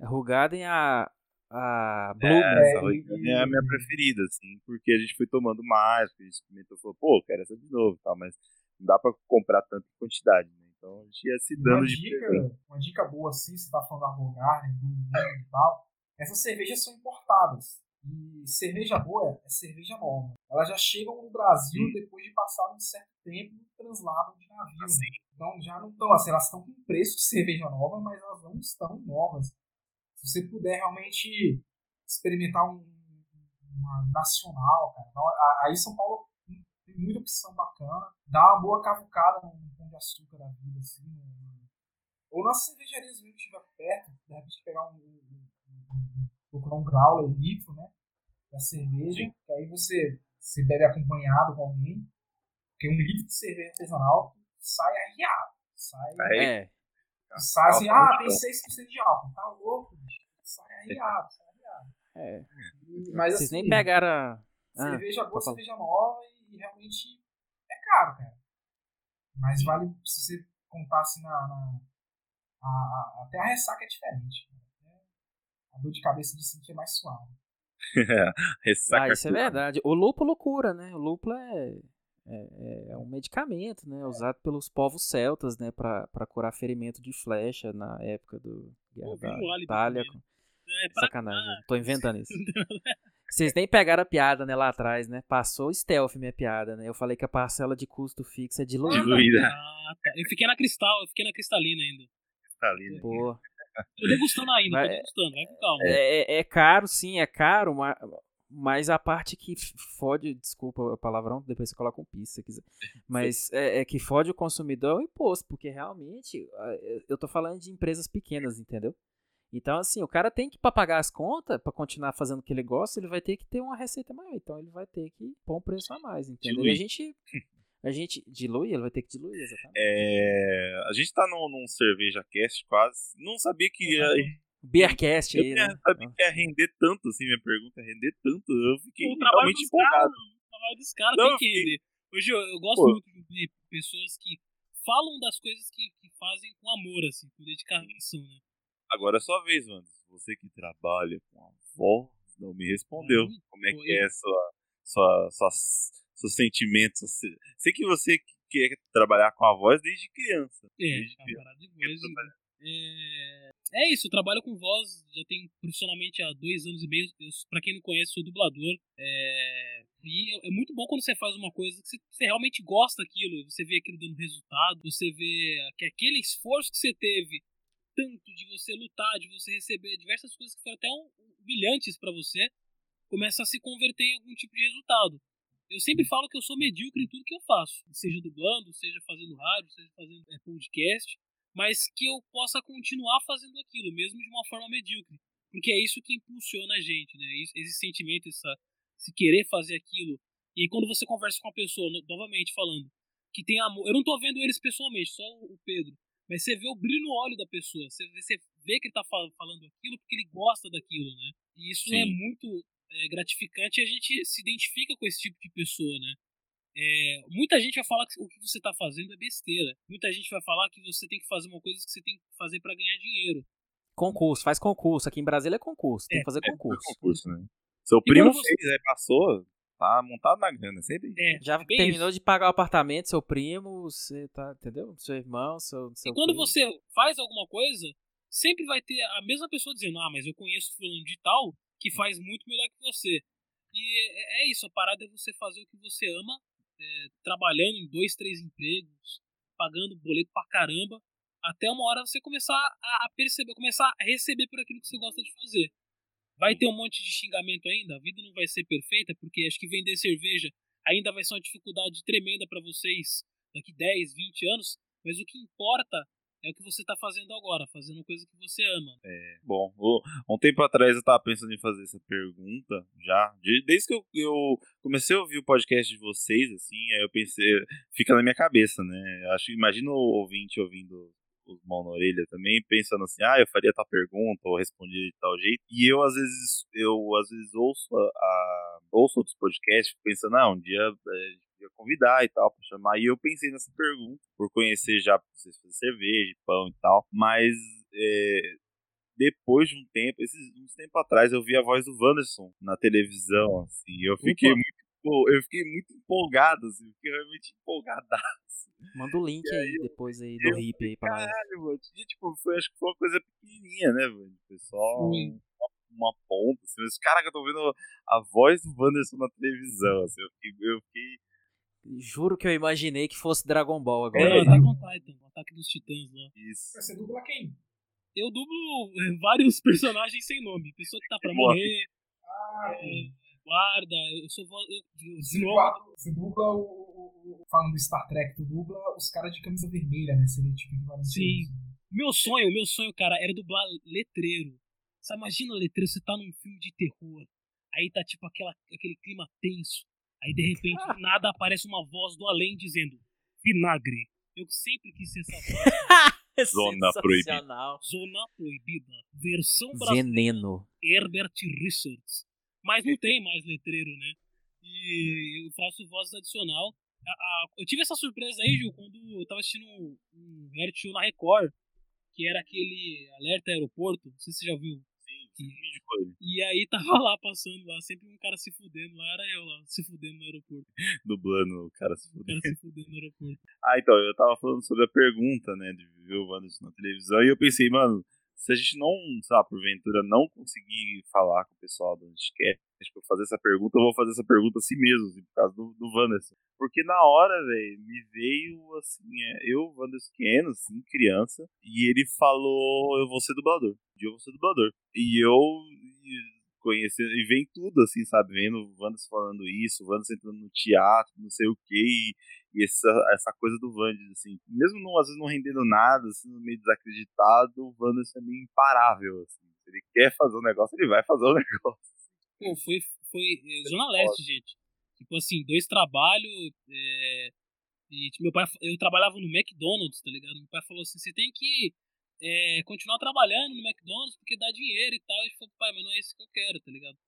A Rugaden a a Blue, É, né? e- é a minha e- preferida, assim, porque a gente foi tomando mais, porque a gente experimentou e falou, pô, quero essa de novo e tal, mas não dá pra comprar tanta quantidade, né? Então a gente ia se E dando uma de dica, presente. uma dica boa assim, você tá falando da Rogar, do Mundo e tal. Essas cervejas são importadas. E cerveja boa é cerveja nova. Elas já chegam no Brasil Sim. depois de passar um certo tempo no translado de navio. Assim. né? Então já não estão assim, elas estão com preço de cerveja nova, mas elas não estão novas. Se você puder realmente experimentar um, uma nacional, cara. Aí São Paulo tem muita opção bacana. Dá uma boa cavucada num pão de açúcar da vida, assim. num- Ou nas cervejarias mesmo que estiver perto, de repente pegar um. um- um- um- procurar um growler litro, né? Da cerveja. Sim. Que aí você, você bebe acompanhado com alguém. Porque um litro de cerveja artesanal sai arriado. Sai, É. sai assim, ah, tem chão. 6% de álcool. Tá louco. Sai arriado, sai arriado. É. Mas Vocês assim, nem pegaram. a- Ah, cerveja boa, cerveja nova e realmente é caro, cara. Mas vale, se você contasse na. na- a- a- até a ressaca é diferente. né? A dor de cabeça de sentir é mais suave. Ressaca. Ah, isso é verdade. O lúpulo cura, né? O lúpulo é, é, é um medicamento, né? Usado pelos povos celtas, né? Pra, pra curar ferimento de flecha na época do Guerra Pô, da Itália. também. É. Sacanagem, tô inventando isso. Vocês nem pegaram a piada, né, lá atrás, né? Passou stealth minha piada, né? Eu falei que a parcela de custo fixa é diluída. Diluída. Ah, tá. Eu fiquei na cristal, eu fiquei na cristalina ainda. Tá ali, né? Boa. Tô degustando ainda, tô degustando, vai com calma. É, é- é caro, sim, é caro, ma- mas a parte que fode, desculpa o palavrão, depois você coloca um pis se você quiser. Mas é, é que fode o consumidor é o imposto, porque realmente eu- eu tô falando de empresas pequenas, entendeu? Então, assim, o cara tem que, pra pagar as contas, pra continuar fazendo o que ele gosta, ele vai ter que ter uma receita maior. Então, ele vai ter que pôr um preço a mais, entendeu? E a Diluir. gente. A gente dilui, ele vai ter que diluir, exatamente. É, a gente tá num, num cerveja cast quase. Não sabia que ia, Beercast eu aí, não né? sabia que ia render tanto, assim, minha pergunta, ia render tanto. Eu fiquei o trabalho realmente empolgado. o trabalho dos caras Não, tem eu que render. Hoje eu, eu gosto Pô. muito de pessoas que falam das coisas que, que fazem com amor, assim, com dedicação, né? Agora é sua vez, mano. Você que trabalha com a voz não me respondeu. Hum, Como é que é sua, sua, suas- seus sentimentos? Sei que você quer trabalhar com a voz desde criança. É, Desde a criança. de voz. É, é isso, eu trabalho com voz, já tenho profissionalmente há dois anos e meio. Eu, pra quem não conhece, sou dublador. É, e é, é muito bom quando você faz uma coisa que você, você realmente gosta daquilo, você vê aquilo dando resultado, você vê que aquele esforço que você teve, tanto de você lutar, de você receber diversas coisas que foram até um, humilhantes pra você, começa a se converter em algum tipo de resultado. Eu sempre falo que eu sou medíocre em tudo que eu faço, seja dublando, seja fazendo rádio, seja fazendo é, podcast, mas que eu possa continuar fazendo aquilo, mesmo de uma forma medíocre, porque é isso que impulsiona a gente, né? Esse sentimento, essa, esse querer fazer aquilo. E aí, quando você conversa com a pessoa, no- novamente falando, que tem amor, eu não tô vendo eles pessoalmente, só o Pedro, mas você vê o brilho no olho da pessoa, você vê, você vê que ele tá fal- falando aquilo porque ele gosta daquilo, né? E isso é Sim. muito é, gratificante e a gente se identifica com esse tipo de pessoa, né? É, muita gente vai falar que o que você está fazendo é besteira. Muita gente vai falar que você tem que fazer uma coisa que você tem que fazer para ganhar dinheiro. Concurso, faz concurso. Aqui em Brasília é concurso, tem É, que fazer É, concurso. concurso, né? Seu E primo você- fez, aí passou, tá montado na grana, sempre. É, Já terminou isso. de pagar o apartamento, seu primo, você tá, entendeu? Seu irmão, seu, seu E quando primo. você faz alguma coisa, sempre vai ter a mesma pessoa dizendo: Ah, mas eu conheço fulano de tal que faz muito melhor que você. E é, é isso, a parada é você fazer o que você ama, é, trabalhando em dois, três empregos, pagando boleto pra caramba, até uma hora você começar a, a perceber, começar a receber por aquilo que você gosta de fazer. Vai ter um monte de xingamento ainda, a vida não vai ser perfeita, porque acho que vender cerveja ainda vai ser uma dificuldade tremenda para vocês daqui 10, 20 anos, mas o que importa é o que você tá fazendo agora, fazendo coisa que você ama. Bom, o- um tempo atrás eu tava pensando em fazer essa pergunta já. de- desde que eu, eu comecei a ouvir o podcast de vocês, assim, aí eu pensei, fica na minha cabeça, né? Acho, imagina o ouvinte ouvindo os mão na orelha também, pensando assim, ah, eu faria tal pergunta, ou respondia de tal jeito. E eu, às vezes, eu às vezes ouço a, a- ouço outros podcasts, pensando, ah, um dia eh, a gente podia convidar e tal, pra chamar. E eu pensei nessa pergunta, por conhecer já vocês fazer cerveja, pão e tal. Mas é, depois de um tempo, esses uns tempo atrás, eu vi a voz do Wanderson na televisão, assim. Eu fiquei Opa. muito. Pô, Eu fiquei muito empolgado, assim, eu fiquei realmente empolgadaço. Manda o link aí depois aí do hip aí pra nós. Caralho, mano. E, tipo, foi, acho que foi uma coisa pequenininha, né, velho? Foi só um- uma, uma ponta, assim. Mas, caraca, eu tô vendo a voz do Wanderson na televisão, assim. Eu fiquei. Eu fiquei Juro que eu imaginei que fosse Dragon Ball agora. É, on Titan, o ataque dos titãs lá. isso. Você dubla quem? Eu dublo eh, vários personagens sem nome. Pessoa que tá pra Morre. morrer, Ah, é, guarda, eu sou voz. Eu, eu, Você você dubla o, o- o- Falando do Star Trek, tu dubla os caras de camisa vermelha, né? Seria tipo equivalente a Sim. Meu sonho, meu sonho, cara, era dublar letreiro. Você imagina letreiro, você tá num filme de terror. Aí tá tipo aquela, aquele clima tenso. Aí de repente, do nada aparece uma voz do além dizendo: Vinagre. Eu sempre quis ser essa voz. Zona proibida. Zona Proibida. Versão brasileira. Veneno. Herbert Richards. Mas não tem mais letreiro, né? E eu faço voz adicional. A- a- eu tive essa surpresa aí, Gil, quando eu tava assistindo um, um reality show na Record, que era aquele Alerta Aeroporto. Não sei se você já viu. Sim, indicou ele, E aí tava lá passando lá, sempre um cara se fudendo lá, era eu lá, se fudendo no aeroporto. dublando o cara se O fudendo. cara se fudendo no aeroporto. Ah, então, eu tava falando sobre a pergunta, né, de ver o Wanderson na televisão, e eu pensei, mano, se a gente não, sabe, porventura, não conseguir falar com o pessoal do Anticast pra fazer essa pergunta, eu vou fazer essa pergunta assim mesmo, assim, por causa do, do Wanderson. Porque na hora, velho, me veio, assim, é, eu, Wanderson pequeno, assim, criança, e ele falou, eu vou ser dublador, um dia eu vou ser dublador. E eu conhecendo, e vem tudo, assim, sabe, vendo o Wanderson falando isso, o Wanderson entrando no teatro, não sei o que, e e essa, essa coisa do Vandes, assim, mesmo não, às vezes não rendendo nada, assim, meio desacreditado, o Wanderson é meio imparável, assim. Se ele quer fazer um negócio, ele vai fazer o negócio. Pô, foi, foi é, Zona Leste, gente. Tipo assim, dois trabalhos. é, e tipo, meu pai, eu trabalhava no McDonald's, tá ligado? Meu pai falou assim: você tem que é, continuar trabalhando no McDonald's porque dá dinheiro e tal. E falou, pai, mas não é isso que eu quero, tá ligado?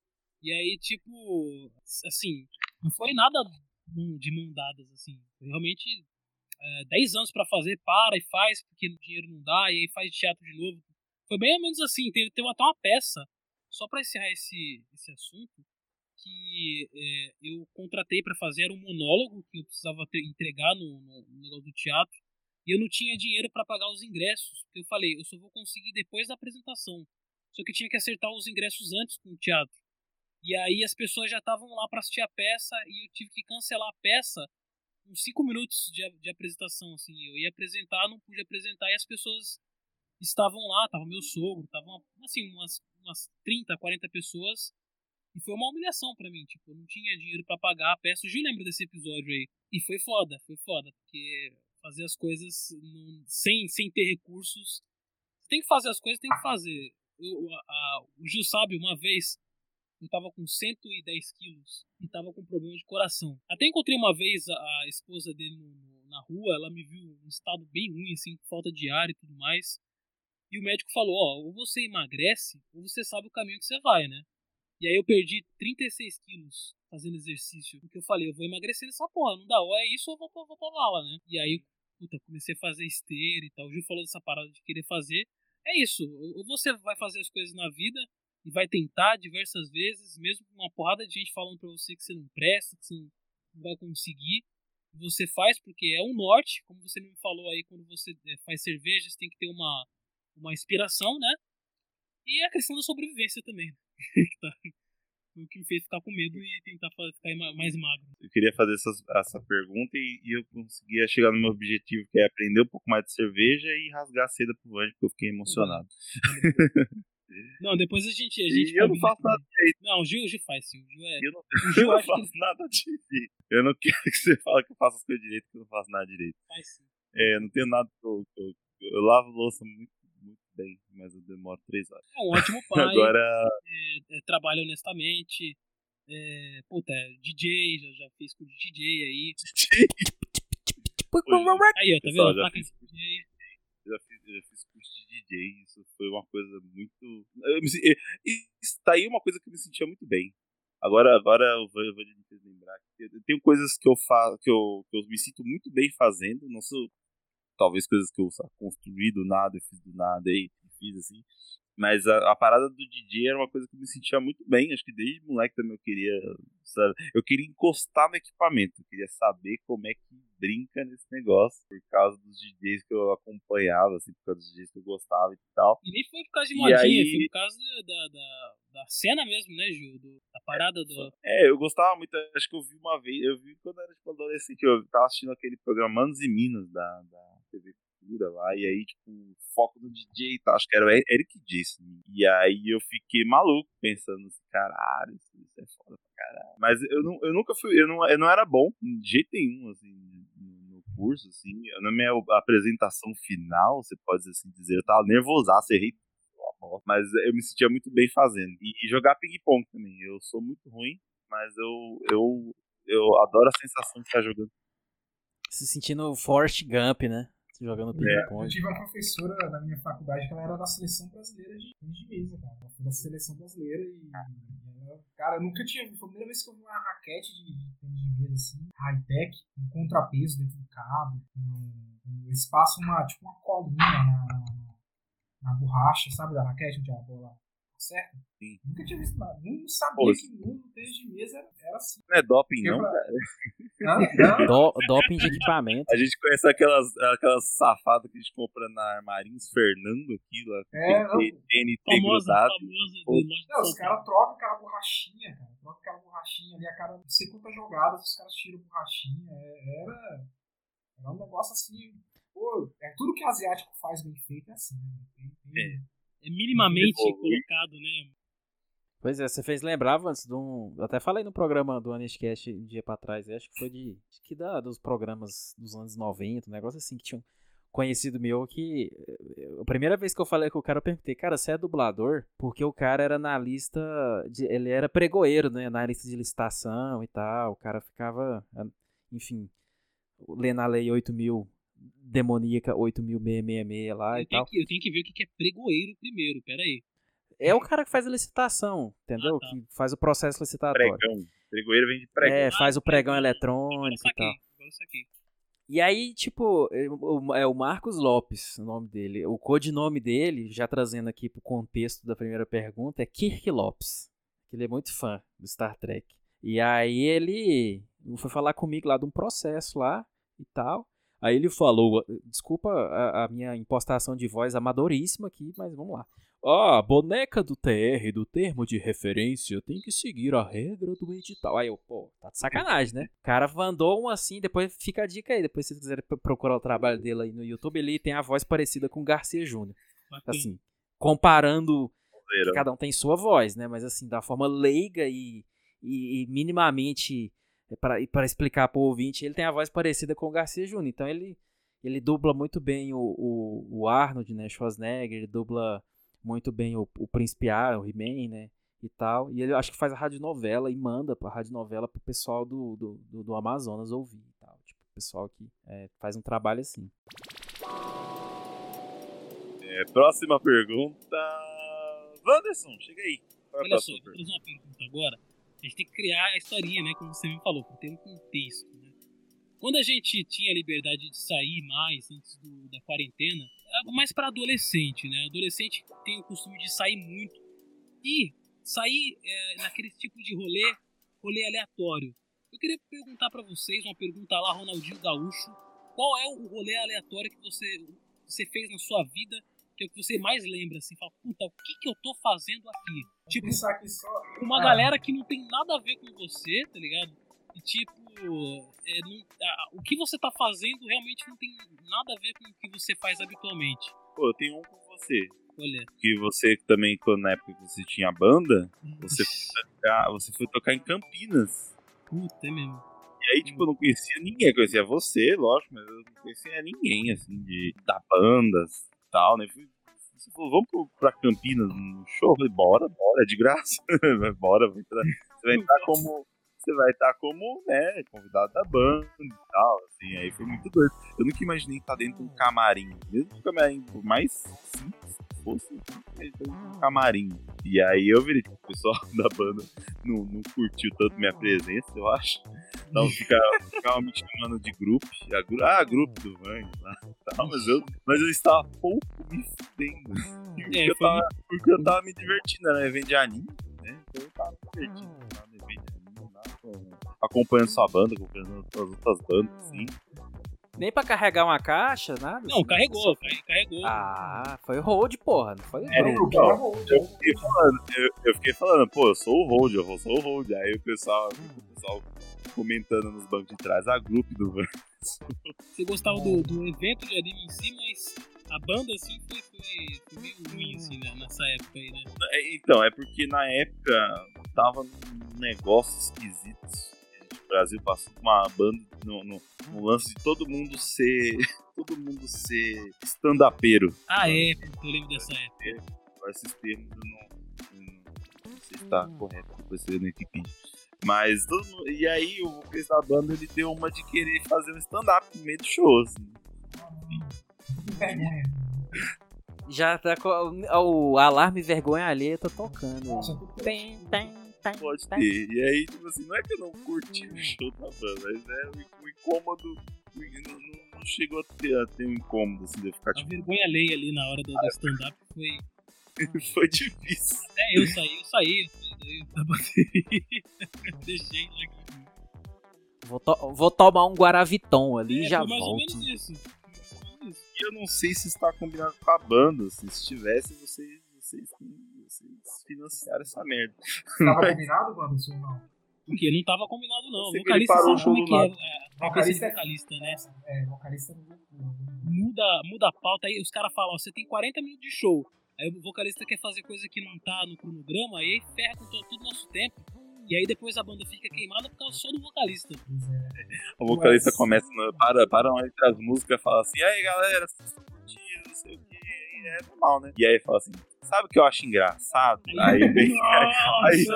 E aí, tipo, assim, não foi nada de mão dadas, assim. Realmente é, 10 anos pra fazer, para e faz, porque o dinheiro não dá, e aí faz teatro de novo. Foi bem ou menos assim, teve, teve até uma peça, só pra encerrar esse, esse assunto, que é, eu contratei pra fazer era um monólogo que eu precisava ter- entregar no, no- no negócio do teatro, e eu não tinha dinheiro pra pagar os ingressos, porque eu falei, eu só vou conseguir depois da apresentação. Só que eu tinha que acertar os ingressos antes com o teatro. E aí as pessoas já estavam lá pra assistir a peça e eu tive que cancelar a peça uns 5 minutos de, de apresentação, assim. Eu ia apresentar, não pude apresentar e as pessoas estavam lá, tava meu sogro, estavam assim, umas, umas 30, 40 pessoas. E foi uma humilhação pra mim, tipo, eu não tinha dinheiro pra pagar a peça. O Gil lembra desse episódio aí. E foi foda, foi foda, porque fazer as coisas sem, sem ter recursos. Tem que fazer as coisas, tem que fazer. Eu, a- a- o Gil sabe, uma vez eu tava com 110 quilos e tava com problema de coração. Até encontrei uma vez a, a esposa dele no- no- na rua, ela me viu em um estado bem ruim, assim, com falta de ar e tudo mais. E o médico falou, ó, ou você emagrece, ou você sabe o caminho que você vai, né? E aí eu perdi 36 quilos fazendo exercício. Porque eu falei, eu vou emagrecer nessa porra, não dá, ou é isso ou eu vou, pra- vou pra vala, né? E aí, puta, comecei a fazer esteira e tal. O Gil falou dessa parada de querer fazer. É isso, ou você vai fazer as coisas na vida, e vai tentar diversas vezes, mesmo com uma porrada de gente falando pra você que você não presta, que você não vai conseguir. Você faz porque é um norte, como você me falou aí, quando você eh, faz cerveja, você tem que ter uma, uma inspiração, né? E a questão da sobrevivência também. que tá- o que me fez ficar com medo e tentar ficar ma- mais magro. Eu queria fazer essas- essa pergunta e, e eu conseguia chegar no meu objetivo, que é aprender um pouco mais de cerveja e rasgar a seda pro Vandes, porque eu fiquei emocionado. Não, depois a gente. A gente eu não faço nada direito. Não, o Gil, o Gil faz sim. O Gil é. Eu não, O Gil eu não acho que faço nada direito. Eu não quero que você fale que eu faço as coisas direito, que eu não faço nada direito. faz sim. É, eu não tenho nada que eu, eu, eu lavo louça muito, muito bem, mas eu demoro três horas. É um ótimo pai. Agora, é, é, trabalha honestamente. É, puta, é DJ, já, já fez curso de DJ aí. Aí, ó, tá Pessoal, vendo? já Placa fiz DJ. já fiz, já fiz curso de Isso foi uma coisa muito. Está aí uma coisa que eu me sentia muito bem. Agora, agora eu vou, eu vou lembrar que eu tenho coisas que eu faço, que eu, que eu me sinto muito bem fazendo, não sou talvez coisas que eu construí do nada, eu fiz do nada e fiz assim. Mas a, a parada do DJ era uma coisa que eu me sentia muito bem. Acho que desde moleque também eu queria, sabe? Eu queria encostar no equipamento. Eu queria saber como é que brinca nesse negócio. Por causa dos DJs que eu acompanhava, assim, por causa dos DJs que eu gostava e tal. E nem foi por causa de modinha, aí- foi por causa da, da, da cena mesmo, né, Gil? Da parada do. É, eu gostava muito. Acho que eu vi uma vez. Eu vi quando eu era tipo adolescente. Eu tava assistindo aquele programa Manos e Minas da, da TV Cultura lá. E aí, tipo, foco no DJ e tal. Acho que era o Eric disse. E aí eu fiquei maluco pensando assim, caralho, isso, é foda pra caralho. Mas eu, não, eu nunca fui. Eu não, eu não era bom de jeito nenhum, assim, no, curso, assim. Na minha apresentação final, você pode assim dizer, eu tava nervosaço, errei mas eu me sentia muito bem fazendo. E jogar ping-pong também. Eu sou muito ruim, mas eu, eu, eu adoro a sensação de estar jogando. Se sentindo Forrest Gump, né? Jogando Eu ping-pong. tive uma professora na minha faculdade que ela era da seleção brasileira de tênis de mesa, cara. Ela foi da seleção brasileira e. cara, eu nunca tinha. Foi a primeira vez que eu vi uma raquete de tênis de mesa assim, high-tech, com contrapeso dentro do cabo, com, com espaço, uma, tipo uma colinha na, na, na borracha, sabe, da raquete onde a bola acerta. Sim. Nunca tinha visto nada. Não sabia Pô, que mundo tênis de mesa era, era assim. Não é doping, não, cara. Não, não, Do- doping de equipamento. A gente conhece aquelas, aquelas safadas que a gente compra na Armarins Fernando aqui, lá. É, TNT grudado. Não, os caras trocam aquela borrachinha, cara. Trocam aquela borrachinha ali, a cada não sei quantas jogadas, os caras tiram borrachinha. É- Era, era um negócio assim. Pô, é tudo que asiático faz bem feito é assim, né? Tem, tem- É minimamente Evoluir. colocado, né? Pois é, você fez lembrar antes de um. Eu até falei no programa do Aniscast um dia pra trás, acho que foi de. Acho que da, dos programas dos anos 90, um negócio assim, que tinha um conhecido meu que. eh, A primeira vez que eu falei com o cara, eu perguntei, cara, você é dublador? Porque o cara era na lista. De, ele era pregoeiro, né? Na lista de licitação e tal. O cara ficava. Enfim, lendo a lei 8000. Demoníaca 8666 lá e Eu tenho, tal. que, eu tenho que ver o que é pregoeiro primeiro, peraí. É o cara que faz a licitação, entendeu? Ah, tá. Que faz o processo licitatório. Pregão. Pregoeiro vem de pregão. É, faz o pregão eletrônico e tal. E aí, tipo, é o- é o Marcos Lopes, o nome dele. O codinome dele, já trazendo aqui pro contexto da primeira pergunta, é Kirk Lopes. Ele é muito fã do Star Trek. E aí ele foi falar comigo lá de um processo lá e tal. Aí ele falou, desculpa a, a minha impostação de voz amadoríssima aqui, mas vamos lá. Ah, a boneca do TR, do termo de referência, tem que seguir a regra do edital. Aí eu, pô, tá de sacanagem, né? O cara mandou um assim, depois fica a dica aí. Depois se vocês quiserem procurar o trabalho dele aí no YouTube, ele tem a voz parecida com o Garcia Júnior. Assim, comparando, cada um tem sua voz, né? Mas assim, da forma leiga e, e, e minimamente para explicar pro ouvinte, ele tem a voz parecida com o Garcia Júnior. Então ele, ele dubla muito bem o, o, o Arnold, né? Schwarzenegger, ele dubla muito bem o, o Príncipe A, o He-Man, né? E tal. E ele acho que faz a radionovela e manda pra radionovela pro pessoal do, do, do, do Amazonas ouvir e tal. Tipo, o pessoal que é, faz um trabalho assim. É, próxima pergunta. Wanderson, chega aí. É a Olha só, vou fazer uma pergunta agora. A gente tem que criar a historinha, né? Como você me falou, para ter um contexto, né? Quando a gente tinha a liberdade de sair mais antes do- da quarentena, era mais para adolescente, né? Adolescente tem o costume de sair muito. E sair é, naquele tipo de rolê, rolê aleatório. Eu queria perguntar para vocês, uma pergunta lá, Ronaldinho Gaúcho. Qual é o rolê aleatório que você, você fez na sua vida que é o que você mais lembra, assim? Fala, puta, o que, que eu tô fazendo aqui? Tipo, pensar aqui só. uma Ah. galera que não tem nada a ver com você, tá ligado? E tipo, é, não- ah, o que você tá fazendo realmente não tem nada a ver com o que você faz habitualmente. Pô, eu tenho um com você. Olha. Que você também, quando na época que você tinha banda, você foi tocar, você foi tocar em Campinas. Puta, é mesmo. E aí, tipo, eu não conhecia ninguém. Eu conhecia você, lógico, mas eu não conhecia ninguém, assim, de, da bandas e tal, né? Fui- vamos pra Campinas no show? Eu falei, bora, bora, é de graça. bora, você vai entrar como. Você vai estar como, né, convidado da banda e tal, assim, aí foi muito doido. Eu nunca imaginei estar dentro de um camarim, mesmo que o camarim, por mais simples que fosse, de um camarim. E aí eu virei, tipo, o pessoal da banda não, não curtiu tanto minha presença, eu acho. Então fica, ficava me chamando de grupo. Ah, grupo do Vang lá. Tal, mas, eu, mas eu estava pouco me fudendo. Porque, É, eu foi tava, porque eu tava me divertindo, era um evento de anime, né? Então eu tava me divertindo. Tava no evento acompanhando sua banda, acompanhando as outras bandas, assim. Nem pra carregar uma caixa, nada? Não, assim, carregou, carregou. Ah, foi hold, porra, não foi É, grupo. então, Eu fiquei falando, eu, eu fiquei falando, pô, eu sou o hold, eu sou o hold. Aí o pessoal, o pessoal comentando nos bancos de trás, a grupo do. Você gostava do, do evento de anime em si, mas a banda, assim, foi, foi, foi meio ruim, assim, né, nessa época aí, né? É, Então, é porque na época tava num negócio esquisito. O Brasil passou por uma banda no, no, no lance de todo mundo ser. Todo mundo ser stand-upero. Ah, é, eu lembro dessa época. Agora esses termos eu não, não, não sei se tá correto, depois você vê no Wikipedia. Mas todo mundo, E aí o vocalista da banda ele deu uma de querer fazer um stand-up no meio do show, assim. Já tá com o alarme vergonha alheia tá tocando. Tem, tem. Pode tem. ter. E aí, tipo assim, não é que eu não curti o show da banda, mas é o, o incômodo. o- Não, não- não chegou a ter, a ter um incômodo, assim, de eu ficar A tipo, vergonha alheia ali na hora do, do stand-up foi. foi difícil. Até eu saí, eu saí. eu saí Da bateria. Deixei já. Vou, to- vou tomar um Guaraviton ali e É, já foi mais ou volto. menos isso. Mais ou menos isso. E eu não sei se está combinado com a banda, assim, se tivesse, vocês, vocês, vocês financiaram essa merda. Tava combinado, Wanderson, ou não? Porque não tava combinado, não. O sei vocalista parou sabe o como é show que é. é a cabeça de vocalista, né? É, vocalista. Muda, muda a pauta, aí os caras falam, ó, você tem 40 minutos de show. Aí o vocalista quer fazer coisa que não tá no cronograma, aí ferra com todo, todo o nosso tempo. E aí depois a banda fica queimada por causa só do vocalista. É. O vocalista Mas- começa, no, para, para uma entre as músicas e fala assim, aí galera, vocês estão curtindo, não sei o que, é normal, né? E aí fala assim, sabe o que eu acho engraçado? Aí vem, aí-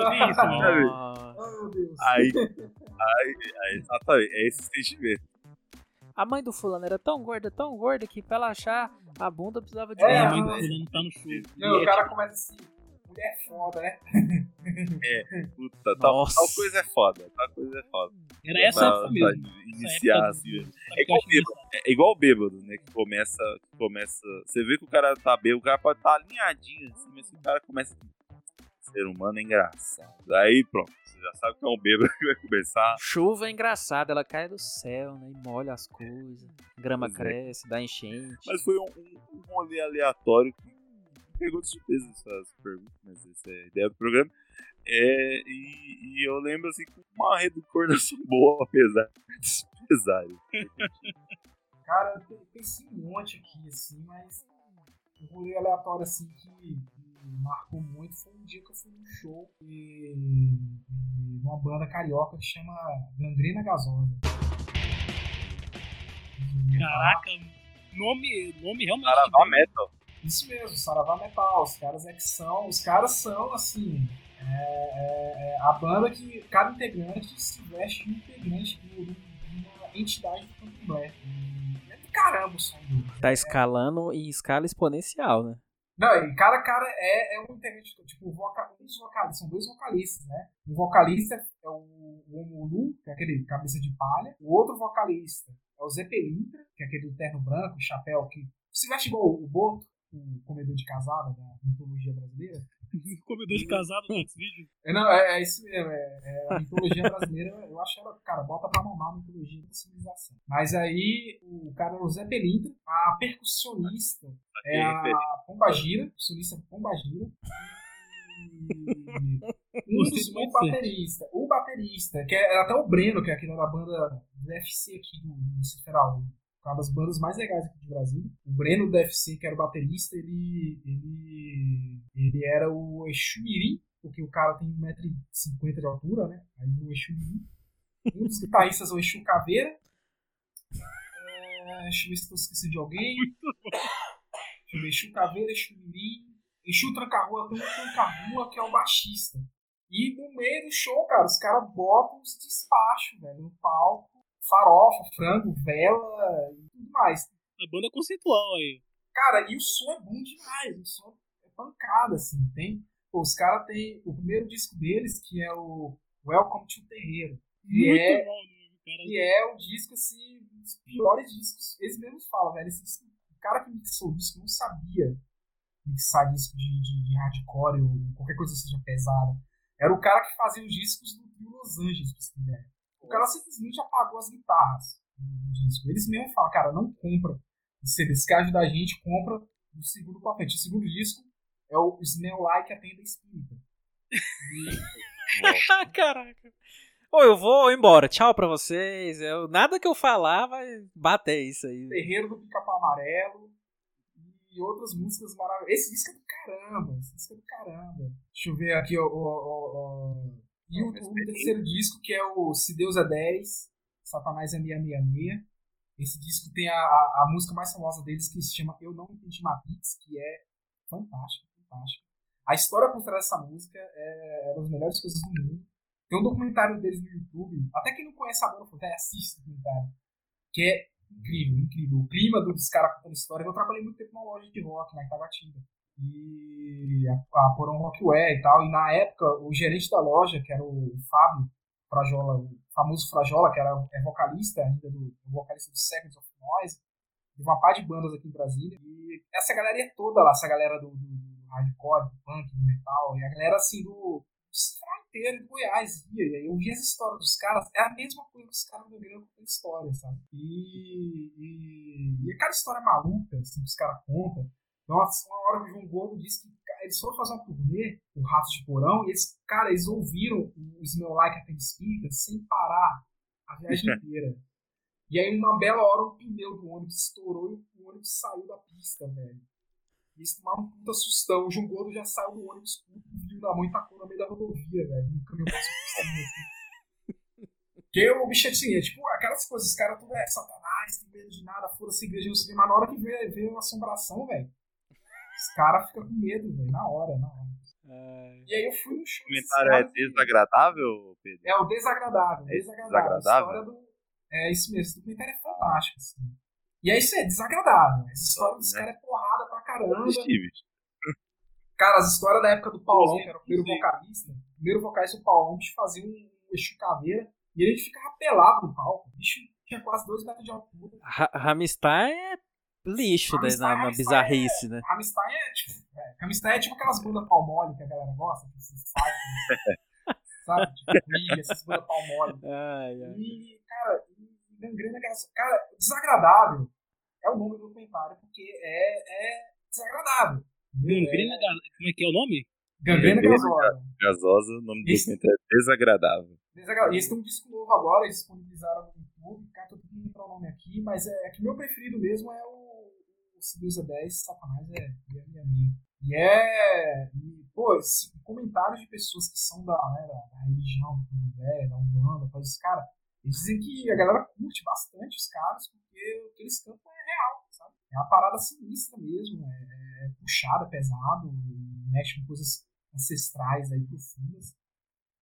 Deus. aí, aí, exatamente, é esse sentimento. A mãe do fulano era tão gorda, tão gorda que pra ela achar a bunda precisava de É, a uma mãe do fulano tá no show. Não, E o é cara começa assim, mulher foda, né? Puta, tal, tal coisa é foda, tal coisa é foda. Era essa Pra- época mesmo. Iniciar, época assim, É igual engraçado? É igual o bêbado, né? Que começa, que começa. Você vê que o cara tá bêbado, o cara pode estar alinhadinho, assim, mas o cara começa. Ser humano é engraçado. Aí pronto, você já sabe que é um bêbado que vai começar. Chuva é engraçada, ela cai do céu, né? E molha as coisas. Grama Pois é. cresce, dá enchente. Mas foi um, um, um rolê aleatório que pegou de surpresa essas perguntas, mas essa é a ideia do programa. É, e, e eu lembro assim com uma recordação boa, apesar dos pesares. Cara, eu pe- pensei um monte aqui, assim, mas um rolê aleatório, assim, que, que marcou muito foi um dia que eu fui num show e, e uma banda carioca que chama Gangrena Gasosa. Caraca, nome, nome realmente. Saravá Metal. Isso mesmo, Saravá Metal. Os caras é que são. Os caras são, assim. é- é- é a banda que cada integrante se veste um integrante de de uma entidade do candomblé. É do caramba o som deles. Tá escalando em escala exponencial, né? Não, e cada cara é, é um integrante, tipo, voca, um vocalistas, são dois vocalistas, né? Um vocalista é o, o Omulu, que é aquele cabeça de palha. O outro vocalista é o Zé Pelintra, que é aquele do terno branco, chapéu, que se veste igual o Boto, o comedor de casada da mitologia brasileira. Comedor de casado no vídeo. É, não, é, é isso mesmo, é, é a mitologia brasileira, eu acho ela, cara, bota pra mamar a mitologia da civilização. Mas aí, o cara é o Zé Pelintra, a percussionista é a Pombagira, percussionista Pombagira. Um dos, do o baterista, o baterista, que é até o Breno, que é aquele da banda do UFC aqui do, do Federal, uma das bandas mais legais aqui de Brasília. O Breno do UFC, que era o baterista, ele, ele, ele era o Exu Mirim, porque o cara tem 1,50m de altura, né? Aí o Exu Mirim. Um dos guitarristas é o Exu Caveira. É, deixa eu ver se estou esquecendo de alguém. Deixa eu ver, Exu Caveira, Exu Mirim. Exu Tranca-Rua, Tranca-Rua que é o baixista. E no meio do show, cara, os caras botam os despachos, velho, no palco. Farofa, frango, vela e tudo mais. A banda conceitual aí. Cara, e o som é bom demais. O som é pancada, assim. Tem, pô, os caras têm o primeiro disco deles, que é o Welcome to Terreiro. E Muito é, bom, né, cara. e é um disco, assim, um dos piores discos. Eles mesmos falam, velho. Esse disco, o cara que mixou o disco não sabia mixar disco de, de, de hardcore ou qualquer coisa que seja pesada. Era o cara que fazia os discos do Los Angeles, pra você ter ideia. O cara simplesmente apagou as guitarras no disco. Eles mesmos falam, cara, não compra. Se eles querem ajudar a gente, compra do segundo pra frente. O segundo disco é o Smell Like a Tenda Espírita. Caraca. Ô, eu vou embora. Tchau pra vocês. Eu, nada que eu falar vai bater isso aí. Terreiro do Pica-Pau Amarelo e outras músicas maravilhosas. Esse disco é do caramba, esse disco é do caramba. Deixa eu ver aqui, ó. ó, ó, ó. E o, o terceiro disco, que é o Se Deus é 10, Satanás é 666. Esse disco tem a, a, a música mais famosa deles, que se chama Eu Não Entendi Matrix, que é fantástica, fantástica. A história por trás dessa música é uma das melhores coisas do mundo. Tem um documentário deles no YouTube, até quem não conhece a banda, até assiste esse documentário, que é incrível, incrível. O clima dos caras contando história. Eu trabalhei muito tempo numa loja de rock, na Itaguatinga. E a, a Porão Rockware e tal. E na época, o gerente da loja, que era o Fábio Frajola, o famoso Frajola, que era é vocalista ainda do, do vocalista do Seconds of Noise, de uma par de bandas aqui em Brasília. E essa galera é toda lá, essa galera do, do, do hardcore, do punk, do metal, e a galera assim do, do inteiro de Goiás ia. E aí eu via as histórias dos caras, é a mesma coisa que os caras do com história, sabe? E, e, e aquela história maluca, assim, que os caras contam. Nossa, uma hora que o João Gordo disse que eles foram fazer uma turnê, o Ratos de Porão, e eles, cara, eles ouviram o Smell Like a Teen Spirit sem parar a viagem inteira. E aí, uma bela hora, um pneu do ônibus estourou e o ônibus saiu da pista, velho. E isso tomaram um puta sustão. O João Gordo já saiu do ônibus com o viu na mão e tacou no meio da rodovia, velho. Um caminhão passou por. Porque o bicho é assim, é tipo aquelas coisas, os caras tudo é satanás, tem medo de nada, foda-se igreja no cinema. Na hora que vê, vê uma assombração, velho, os caras ficam com medo, velho, na hora, na hora. É... E aí eu fui no show. O comentário é desagradável, Pedro? É o desagradável. É desagradável. desagradável? A história do... É isso mesmo, esse documentário é fantástico, assim. E é isso aí, é desagradável. Essa história dos Né? caras é porrada pra caramba. Cara, as histórias da época do Paulão, que era o primeiro Sim. vocalista, o primeiro vocalista do Paulão, que fazia um Exu Caveira, e ele ficava pelado no palco. O bicho tinha quase dois metros de altura. Ra- Ramstein é lixo né, na, na Rammstein bizarrice, né? Rammstein é tipo. É, Rammstein é tipo aquelas bandas palmole que a galera gosta, que se sai, sabe? Tipo, Queen, essas bandas palmole. Ai, ai. E, cara, e gangrena gasosa. Cara, desagradável é o nome do documentário, porque é, é desagradável. Gangrena, Ga- como é que é o nome? É, gangrena Gangrena gasosa. Gasosa, o nome do Esse- documentário é desagradável. Desagra- Eles têm um disco novo agora, eles disponibilizaram YouTube, cara, tô tentando lembrar o nome aqui, mas é, é que meu preferido mesmo é o, o Se Deus é 10, Satanás é, é a minha minha. E é. E, pô, esse, comentários de pessoas que são da, né, da, da religião, do candomblé, da Umbanda, esses cara, eles dizem que a galera curte bastante os caras, porque o que eles cantam é real, sabe? É uma parada sinistra mesmo, é, é puxada, pesado, mexe com coisas ancestrais aí profundas.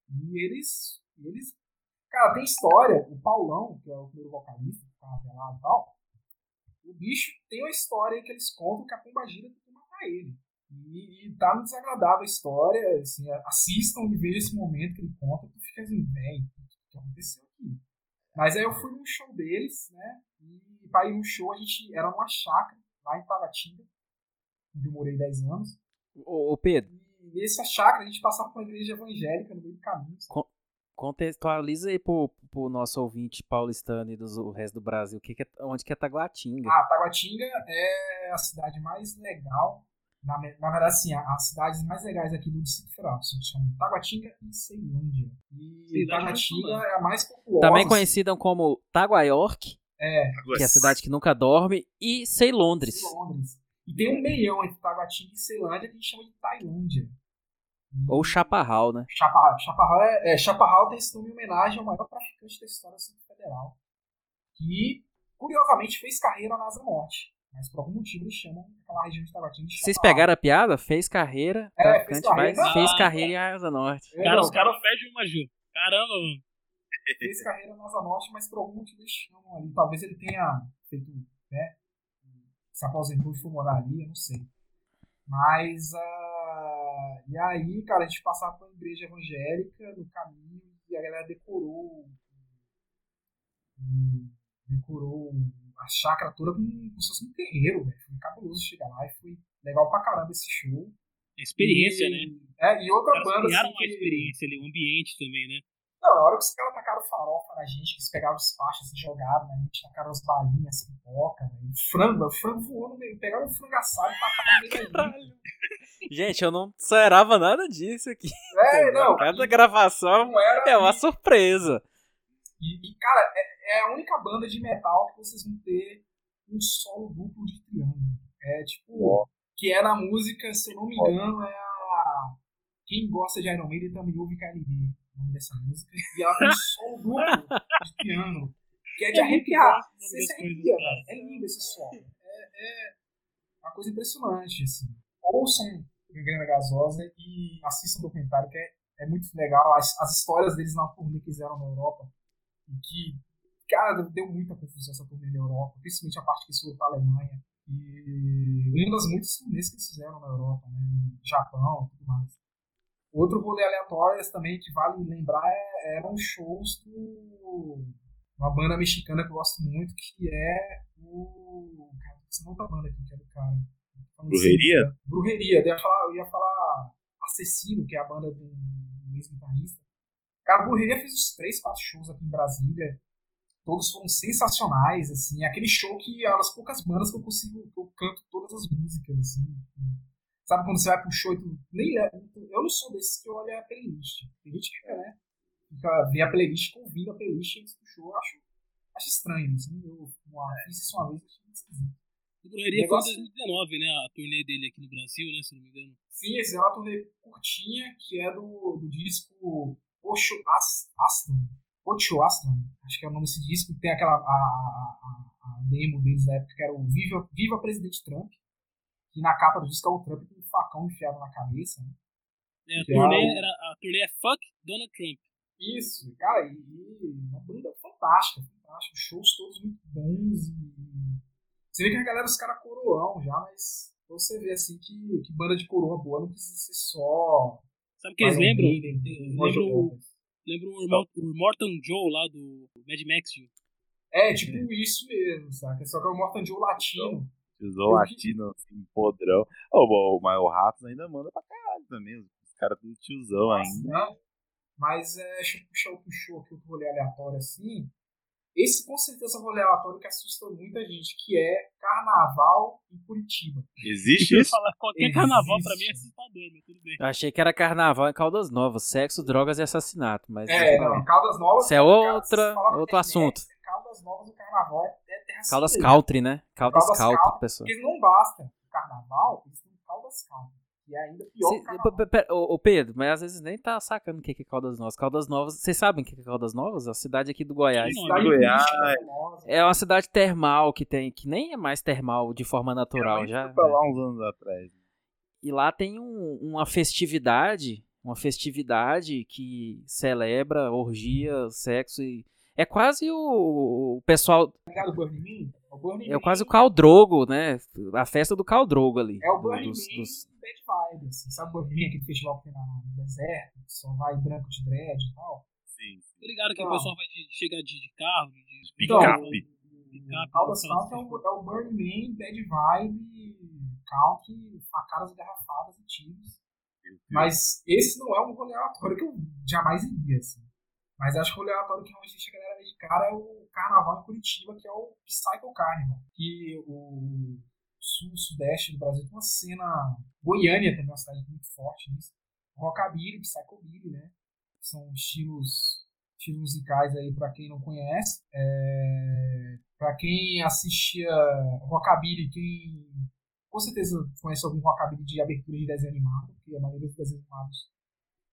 E eles, eles. Cara, tem história. O Paulão, que é o primeiro vocalista, que tava pelado e tal. O bicho tem uma história que eles contam que a Pomba Gira tentou matar ele. E, e tá no desagradável a história. Assim, assistam e vejam esse momento que ele conta. Tu fica assim, velho, o que aconteceu aqui? Mas aí eu fui num show deles, né? E pra ir no show a gente era numa chácara, lá em Taguatinga, onde eu morei 10 anos. Ô, ô, Pedro, E nessa chácara a gente passava por uma igreja evangélica no meio do caminho. Contextualiza aí pro, pro nosso ouvinte paulistano e do o resto do Brasil, o que que é, onde que é Taguatinga? Ah, Taguatinga é a cidade mais legal. Na, na verdade, assim, as cidades mais legais aqui do Distrito Federal se chamam Taguatinga e Ceilândia. E Ceilândia Taguatinga é é a mais populosa. Também conhecida como Taguaiorque, É, que é a cidade que nunca dorme, e Ceilondres. Londres. E tem um meião entre Taguatinga e Ceilândia que a gente chama de Tailândia. Ou Chaparral, né? Chaparral. Chaparral, é, é, Chaparral tem esse nome em homenagem ao maior traficante da história do Distrito Federal. Que, curiosamente, fez carreira na Asa Norte. Mas por algum motivo eles chamam aquela região de Taguatinga de Vocês Chaparral. pegaram a piada? Fez carreira, É, traficante, fez carreira. mas fez Ah, carreira em Asa Norte. É, Cara, não, os caras fedem uma Ju. Caramba, mano. fez carreira na Asa Norte, mas por algum motivo eles chamam ali. Talvez ele tenha feito, né? Se aposentou e foi morar ali, eu não sei. Mas, ah, e aí, cara, a gente passava por uma igreja evangélica no caminho e a galera decorou, decorou a chácara toda como, como se fosse um terreiro, velho. Foi cabuloso chegar lá e foi legal pra caramba esse show. É experiência, e, né? É, e outra banda. criaram assim, uma experiência ali, um ambiente também, né? Não, na hora que os caras tacaram farofa na gente, que eles pegavam os pastos e jogaram na gente, tacaram as balinhas, as pipoca, velho. O frango, o frango voou no meio, pegaram um frango assado e tacaram no meio gente. Gente, eu não esperava nada disso aqui. É, não. Cada gravação não era. é uma e- surpresa. E, e, cara, é, é a única banda de metal que vocês vão ter um solo duplo de triângulo. É tipo. Que é na música, se eu não me engano, é a. Quem gosta de Iron Maiden também ouve KLB, o nome dessa música. E ela tem solo duplo de triângulo. Que é de É arrepiar. Você se arrepia. É lindo esse solo. É, é uma coisa impressionante, assim. Ouçam Gangrena Gasosa e assistam o documentário, que é, é muito legal. As, as histórias deles na turnê que fizeram na Europa, e que cara, deu muita confusão essa turnê na Europa, principalmente a parte que eles foram pra Alemanha. E uma das muitas turnês que eles fizeram na Europa, né? Japão tudo. Outro rolê aleatório também que vale lembrar é, eram shows do uma banda mexicana que eu gosto muito, que é o. Cara, essa outra banda aqui, que é do cara. Brujeria? Assim, Brujeria, eu ia falar, eu ia falar Assassino, que é a banda do, do ex-guitarrista. Cara, a Brujeria fez uns 3, 4 shows aqui em Brasília. Todos foram sensacionais, assim. Aquele show que é das poucas bandas que eu consigo, que eu canto todas as músicas, assim. Sabe quando você vai pro show e tu nem Eu não sou desses que olha a playlist. Tem gente que é, né? Fica, vê a playlist, ouvindo a playlist antes do show. Eu acho, acho estranho isso. Né? Eu fiz isso uma vez, achei muito esquisito. O Brujeria foi em 2019, né? A turnê dele aqui no Brasil, né? Se não me engano. Sim, essa é uma turnê curtinha, que é do, do disco Ocho Aston. Ocho Aston, acho que é o nome desse disco. Tem aquela a, a, a demo deles da época, que era o Viva, Viva Presidente Trump. Que na capa do disco é o Trump com um facão enfiado na cabeça, né? É, a, turnê, era, a turnê é Fuck Donald Trump. Isso, cara, e, e uma banda fantástica, fantástica. Shows todos muito bons e você vê que a galera, os caras coroão já, mas você vê assim que, que banda de coroa boa não precisa ser só. Sabe o que eles lembram? Lembro, lembro o, Immortan o Morton Joe lá do Mad Max, Joe. É, tipo é. isso mesmo, saca? Só que é o Morton Joe latino. Usou latino, assim, podrão. Oh, mas o Ratos ainda manda pra caralho também. Os caras tudo tiozão ainda. Não. Mas é, deixa eu puxar o show aqui, outro rolê aleatório assim. Esse com certeza é um rolê aleatório que assusta muita gente, que é carnaval em Curitiba. Existe isso? Falar, qualquer Existe. carnaval pra mim é assustador, mas tudo bem. Eu achei que era carnaval em Caldas Novas, sexo, drogas e assassinato. Mas é, não, Caldas Novas. Isso é outra, outro assunto. Caldas Novas o carnaval é, é terra Caldas Country, né? Caldas, Caldas Country, Country pessoal. Porque não basta o carnaval, eles têm Caldas Country. E é ainda pior o, Pedro, mas às vezes nem tá sacando o que é Caldas Novas. Caldas Novas, vocês sabem o que é Caldas Novas? A cidade aqui do Goiás. Cidade Goiás. É uma cidade termal que tem, que nem é mais termal de forma natural já. Foi lá uns anos atrás. E lá tem um, uma festividade, uma festividade que celebra orgia, sexo e é quase o, o pessoal. Obrigado, Burning é quase o Caldrogo, né? A festa do Caldrogo ali. É o Burning dos, Man dos... Bad Vibes. Assim. Sabe o Burning aquele festival que tem no deserto, que só vai branco de dread e tal? Sim. sim. Tô ligado que então, o pessoal vai de, chegar de, de carro, de picape. Então, Caldas Country é o, é o Burning Man, Bad Vibe, Country, facadas garrafadas e tiros. Mas esse não é um rolê aleatório que eu jamais iria, assim. Mas acho que o aleatório que realmente a galera de cara é o carnaval em Curitiba, que é o Psycho Carnival. Que o sul, sudeste do Brasil tem uma cena. Goiânia também é uma cidade muito forte nisso. Rockabilly, Psychobilly, né? São estilos, estilos musicais aí para quem não conhece. É... Para quem assistia Rockabilly, quem com certeza conhece algum Rockabilly de abertura de desenho animado, porque a maioria dos desenhos animados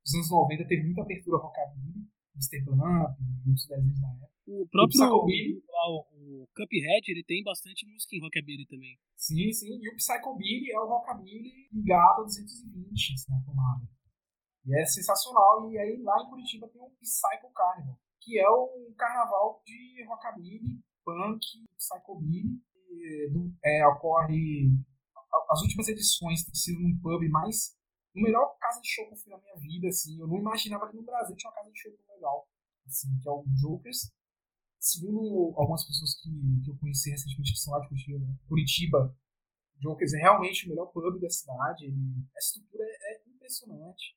dos anos 90 teve muita abertura Rockabilly. Mr. Blanc e outros desenhos na época. O próprio o, o, o Cuphead, ele tem bastante música em rockabilly também. Sim, sim. E o Psychobilly é o rockabilly ligado a 220 assim, na tomada. E é sensacional. E aí lá em Curitiba tem o Psycho Carnival, que é o carnaval de rockabilly, punk, psychobilly. É, ocorre as últimas edições têm sido num pub mais no melhor casa de show que eu fui na minha vida, assim, eu não imaginava que no Brasil tinha uma casa de show tão legal, assim, que é o Jokers. Segundo algumas pessoas que, que eu conheci recentemente que são lá de Curitiba, Curitiba Jokers é realmente o melhor pub da cidade, ele, a estrutura é, é impressionante.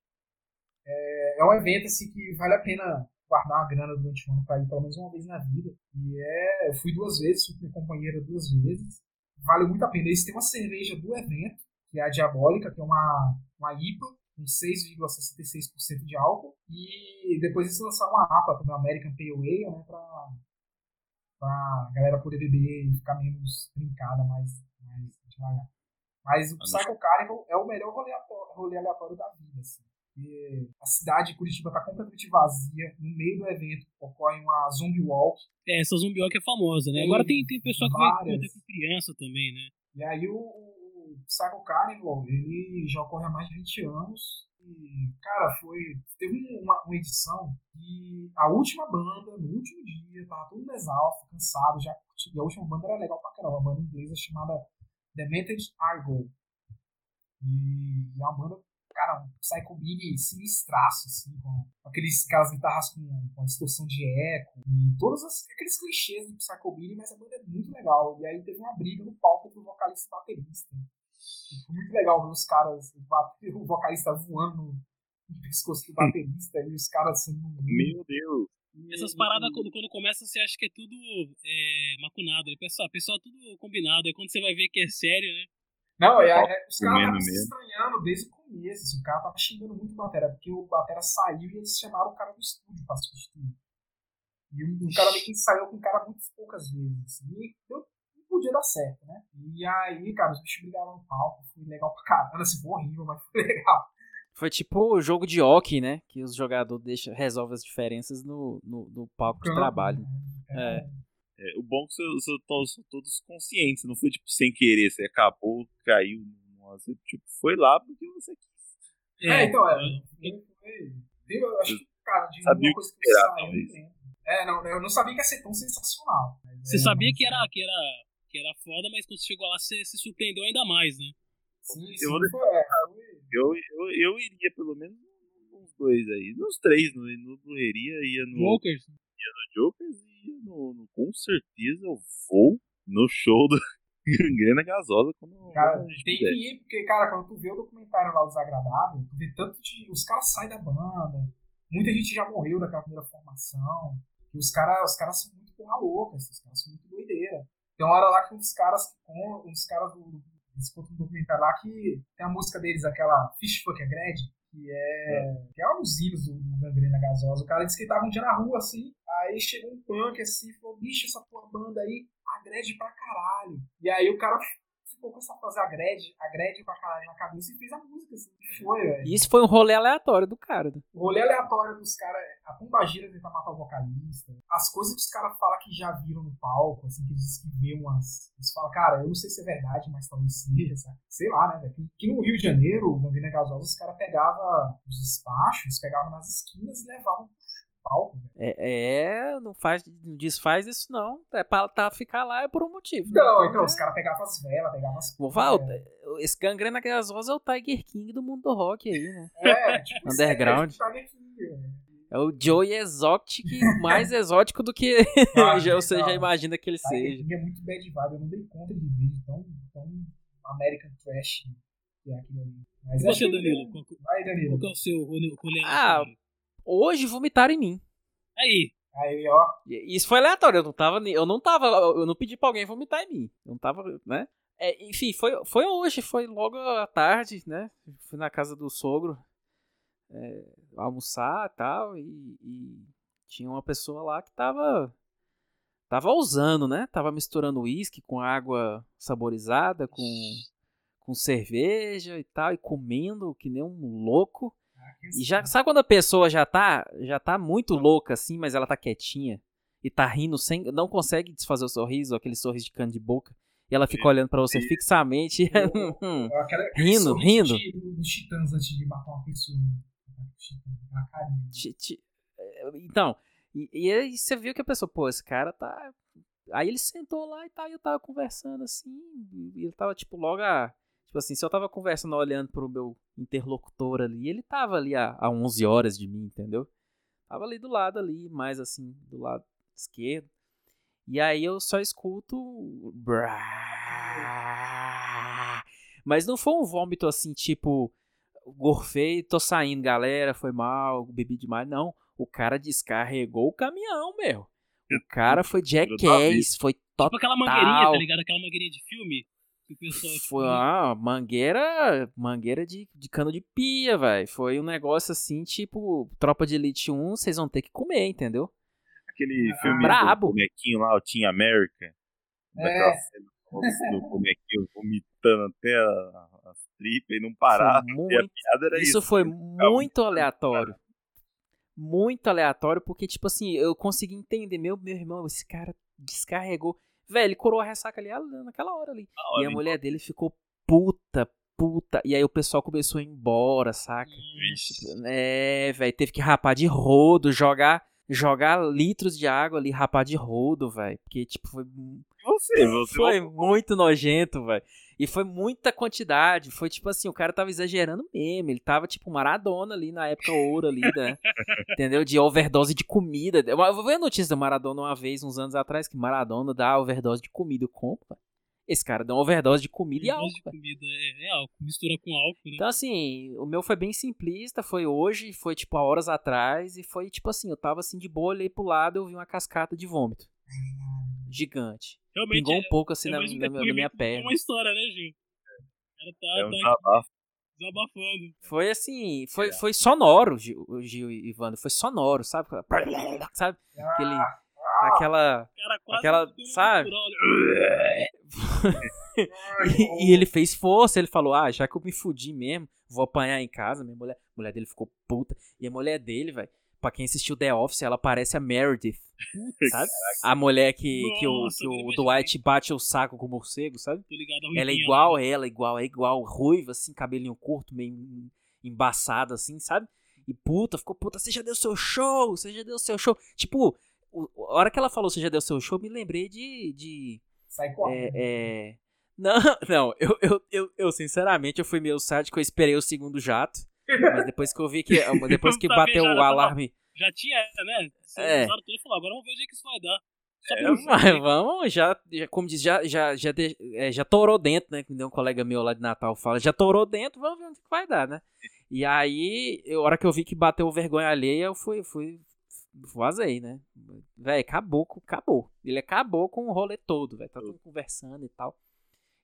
É, é, um evento, assim, que vale a pena guardar uma grana durante o ano para ir pelo menos uma vez na vida. E é, eu fui duas vezes, fui com minha companheira duas vezes. Vale muito a pena. Eles têm uma cerveja do evento, que é a Diabólica, que é uma, uma IPA com 6,66% de álcool. E depois eles lançaram uma APA, também, American Pale Ale, né, pra, pra galera poder beber e ficar menos trincada, mais, mais devagar. Mas o Psycho Carnival é o melhor rolê aleatório, rolê aleatório da vida, assim. Porque a cidade de Curitiba está completamente vazia. No meio do evento ocorre uma zombie walk. É, essa zombie walk é famosa, né? Tem Agora tem, tem pessoa que vai com criança também, né? E aí o, Psycho Carnival, ele já ocorre há mais de 20 anos. E, cara, foi. Teve uma, uma edição e a última banda, no último dia, tava todo exausto, cansado, já. E a última banda era legal pra caramba, uma banda inglesa chamada Demented Argo. E, e é uma banda, cara, um psychobilly sinistraço, assim, com aqueles, aquelas guitarras com, com distorção de eco e todos as- aqueles clichês do psychobilly, mas a banda é muito legal. E aí teve uma briga no palco entre o vocalista e o baterista. Foi muito legal ver os caras, o, vocalista voando no, pescoço do baterista e os caras sendo meio. Meu Deus. Essas paradas, quando, quando começa, você acha que é tudo é, macunado. né? Pessoal, pessoal, tudo combinado. Aí quando você vai ver que é sério, né? Não, é, é, os caras estavam se estranhando desde o começo. Assim, o cara tava xingando muito o Batera, porque o Batera saiu e eles chamaram o cara do estúdio pra substituir. E o, o cara meio que ensaiou com o cara muitas poucas vezes. Assim, e deu, podia dar certo, né? E aí, cara, os bichos brigaram no palco. Foi legal pra caramba. Assim, foi horrível, mas foi legal. Foi tipo o jogo de hockey, né? Que os jogadores deixam, resolvem as diferenças no, no, no palco de trabalho. né? É. É, o bom é que são todos conscientes, não foi tipo sem querer, você acabou, caiu, você tipo, foi lá porque você quis. É, então, é. Foi, foi, eu acho que, cara, de Sabia uma coisa que que eu esperar, lembro. É, não, eu não sabia que ia ser tão sensacional. mas Você é, sabia mas- que era, que, era, que era foda, mas quando você chegou lá, você se surpreendeu ainda mais, né? Sim, Eu sim, foi, Eu, eu, eu iria pelo menos nos dois aí, nos três, no, no Correria, ia no, Jokers. no Jokers e ia no, no- Com certeza eu vou no show do Gangrena Gasosa quando, Cara, quando tem puder. que ir, porque, cara, quando tu vê o documentário lá, o Desagradável, tu vê tanto de. Os caras saem da banda, muita gente já morreu daquela primeira formação, e os caras os caras são muito porra louca, esses caras são muito doideira. Tem uma hora lá que um dos caras, um dos caras do. Eles contam um documentário lá que tem a música deles, aquela Fish Fuck Agred, que é, que é um dos hinos do, do Gangrena Gasosa. O cara disse que ele tava um dia na rua assim, aí chegou um punk assim, e falou: bicho, essa tua banda aí agrede pra caralho. E aí o cara com essa frase agrede, agrede pra caralho na cabeça e fez a música, assim. Foi, velho. Isso foi um rolê aleatório do cara. né? O rolê aleatório dos caras, a pombagira tentar matar o vocalista, as coisas que os caras falam que já viram no palco, assim, que eles que vê umas. Eles falam, cara, eu não sei se é verdade, mas talvez seja, sabe? Sei lá, né, velho? Que- no Rio de Janeiro, o Gangrena Gasosa, os caras pegavam os despachos, pegavam nas esquinas e levavam pro palco, velho. É, é, não faz, não desfaz isso não. É pra tá, ficar lá é por um motivo. né? Então, então, já- os caras pegavam as velas, pegavam as Vou falar, É. esse gangrena gasosa é o Tiger King do mundo do rock aí, né? É, tipo, Underground. isso aí, tipo, velho. É o Joey Exotic, mais exótico do que Ah, já, você já imagina que ele Tiger seja. King é muito bad vibe, eu não dei conta de ver de tão, tão American Trash que é aquilo ali. Mas E você, que- Danilo? Qual, Vai, Danilo. qual que é o seu rolê? Ah? Hoje vomitaram em mim. Aí, Aí, ó. Isso foi aleatório, eu não tava, nem- eu não tava, eu não pedi pra alguém vomitar em mim. Eu não tava, né? É, enfim, foi, foi hoje, foi logo à tarde, né? Fui na casa do sogro é, almoçar e tal, e, e tinha uma pessoa lá que tava, tava usando, né? Tava misturando uísque com água saborizada, com, com cerveja e tal, e comendo que nem um louco. E já, sabe quando a pessoa já tá, já tá muito louca assim, mas ela tá quietinha e tá rindo sem, não consegue desfazer o sorriso, aquele sorriso de cano de boca, e ela fica olhando pra você fixamente. Hum, ó, aquela- aquele rindo, rindo. titãs antes de matar uma pessoa. aquela é, Então, e, e aí você viu que a pessoa, pô, esse cara tá. Aí ele sentou lá e tal, e eu tava conversando assim, e ele tava tipo logo a. Tipo assim, se eu tava conversando olhando pro meu interlocutor ali, ele tava ali a, a 11 horas de mim, entendeu? Tava ali do lado ali, mais assim, do lado esquerdo. E aí eu só escuto. Mas não foi um vômito assim, tipo, gorfei, tô saindo, galera, foi mal, bebi demais. Não, o cara descarregou o caminhão, meu. O cara foi jackass, foi total. tipo aquela mangueirinha, tá ligado? Aquela mangueirinha de filme. Foi uma mangueira, mangueira de, de cano de pia, velho. Foi um negócio assim, tipo, Tropa de Elite 1, vocês vão ter que comer, entendeu? Aquele filme Brabo. do bonequinho lá, o Team America. Daquela É. cena do bonequinho vomitando até as tripas e não parava. Foi E a muito- piada era Isso isso. foi Ficava muito aleatório. Muito aleatório, porque, tipo assim, eu consegui entender. Meu, meu irmão, esse cara descarregou. Velho, ele coroou a ressaca ali naquela hora ali. hora, E a mulher dele ficou puta, puta. E aí o pessoal começou a ir embora, saca? Vixe. É, velho, teve que rapar de rodo, jogar jogar litros de água ali, rapar de rodo, velho. Porque, tipo, foi, Você, você foi muito nojento, velho. E foi muita quantidade. Foi tipo assim, o cara tava exagerando mesmo. Ele tava tipo Maradona ali na época ouro ali, né? Entendeu? De overdose de comida. Eu vou ver a notícia do Maradona uma vez, uns anos atrás, que Maradona dá overdose de comida. Eu compro. Esse cara deu uma overdose de comida e Overdose álcool, de comida, é, é álcool, mistura com álcool, né? Então, assim, o meu foi bem simplista, foi hoje, foi tipo há horas atrás, e foi tipo assim, eu tava assim de boa, olhei pro lado eu vi uma cascata de vômito. Gigante. Realmente, Pingou um é- pouco assim é na, na- na minha perna. uma história, né, Gil? O cara tá, É um tá desabafo. desabafando. Foi assim, foi, foi sonoro, Gil, o Gil e Ivandro, foi sonoro, sabe? Sabe? Aquele, aquela... O cara quase Aquela, sabe? e ele fez força, ele falou, ah, já que eu me fudi mesmo, vou apanhar em casa, minha mulher, a mulher dele ficou puta, e a mulher dele, velho, pra quem assistiu The Office, ela parece a Meredith, sabe? A mulher que, que, o, que o. Dwight bate o saco com o morcego, sabe? Tô ligado, a Ela é igual a ela, igual, é igual, ruiva, assim, cabelinho curto, meio embaçado, assim, sabe? E puta, ficou puta, você já deu seu show, você já deu seu show. Tipo, a hora que ela falou você já deu seu show, me lembrei de. de Sai correndo. é, é... Não, não, eu, eu, eu, eu, sinceramente, eu fui meio sádico, eu esperei o segundo jato. Mas depois que eu vi que. Depois que bateu o alarme. Já tinha, né? Você É. usaram tudo e falou, agora vamos ver o que isso vai dar. É, vamos, já, já- como diz, já, já, já, de- é, já torou dentro, né? Que um colega meu lá de Natal fala, já torou dentro, vamos ver onde que vai dar, né? E aí, a hora que eu vi que bateu vergonha alheia, eu fui, fui, vazei, né? Véi, acabou, acabou. Ele acabou com o rolê todo, velho. Tá todo conversando e tal.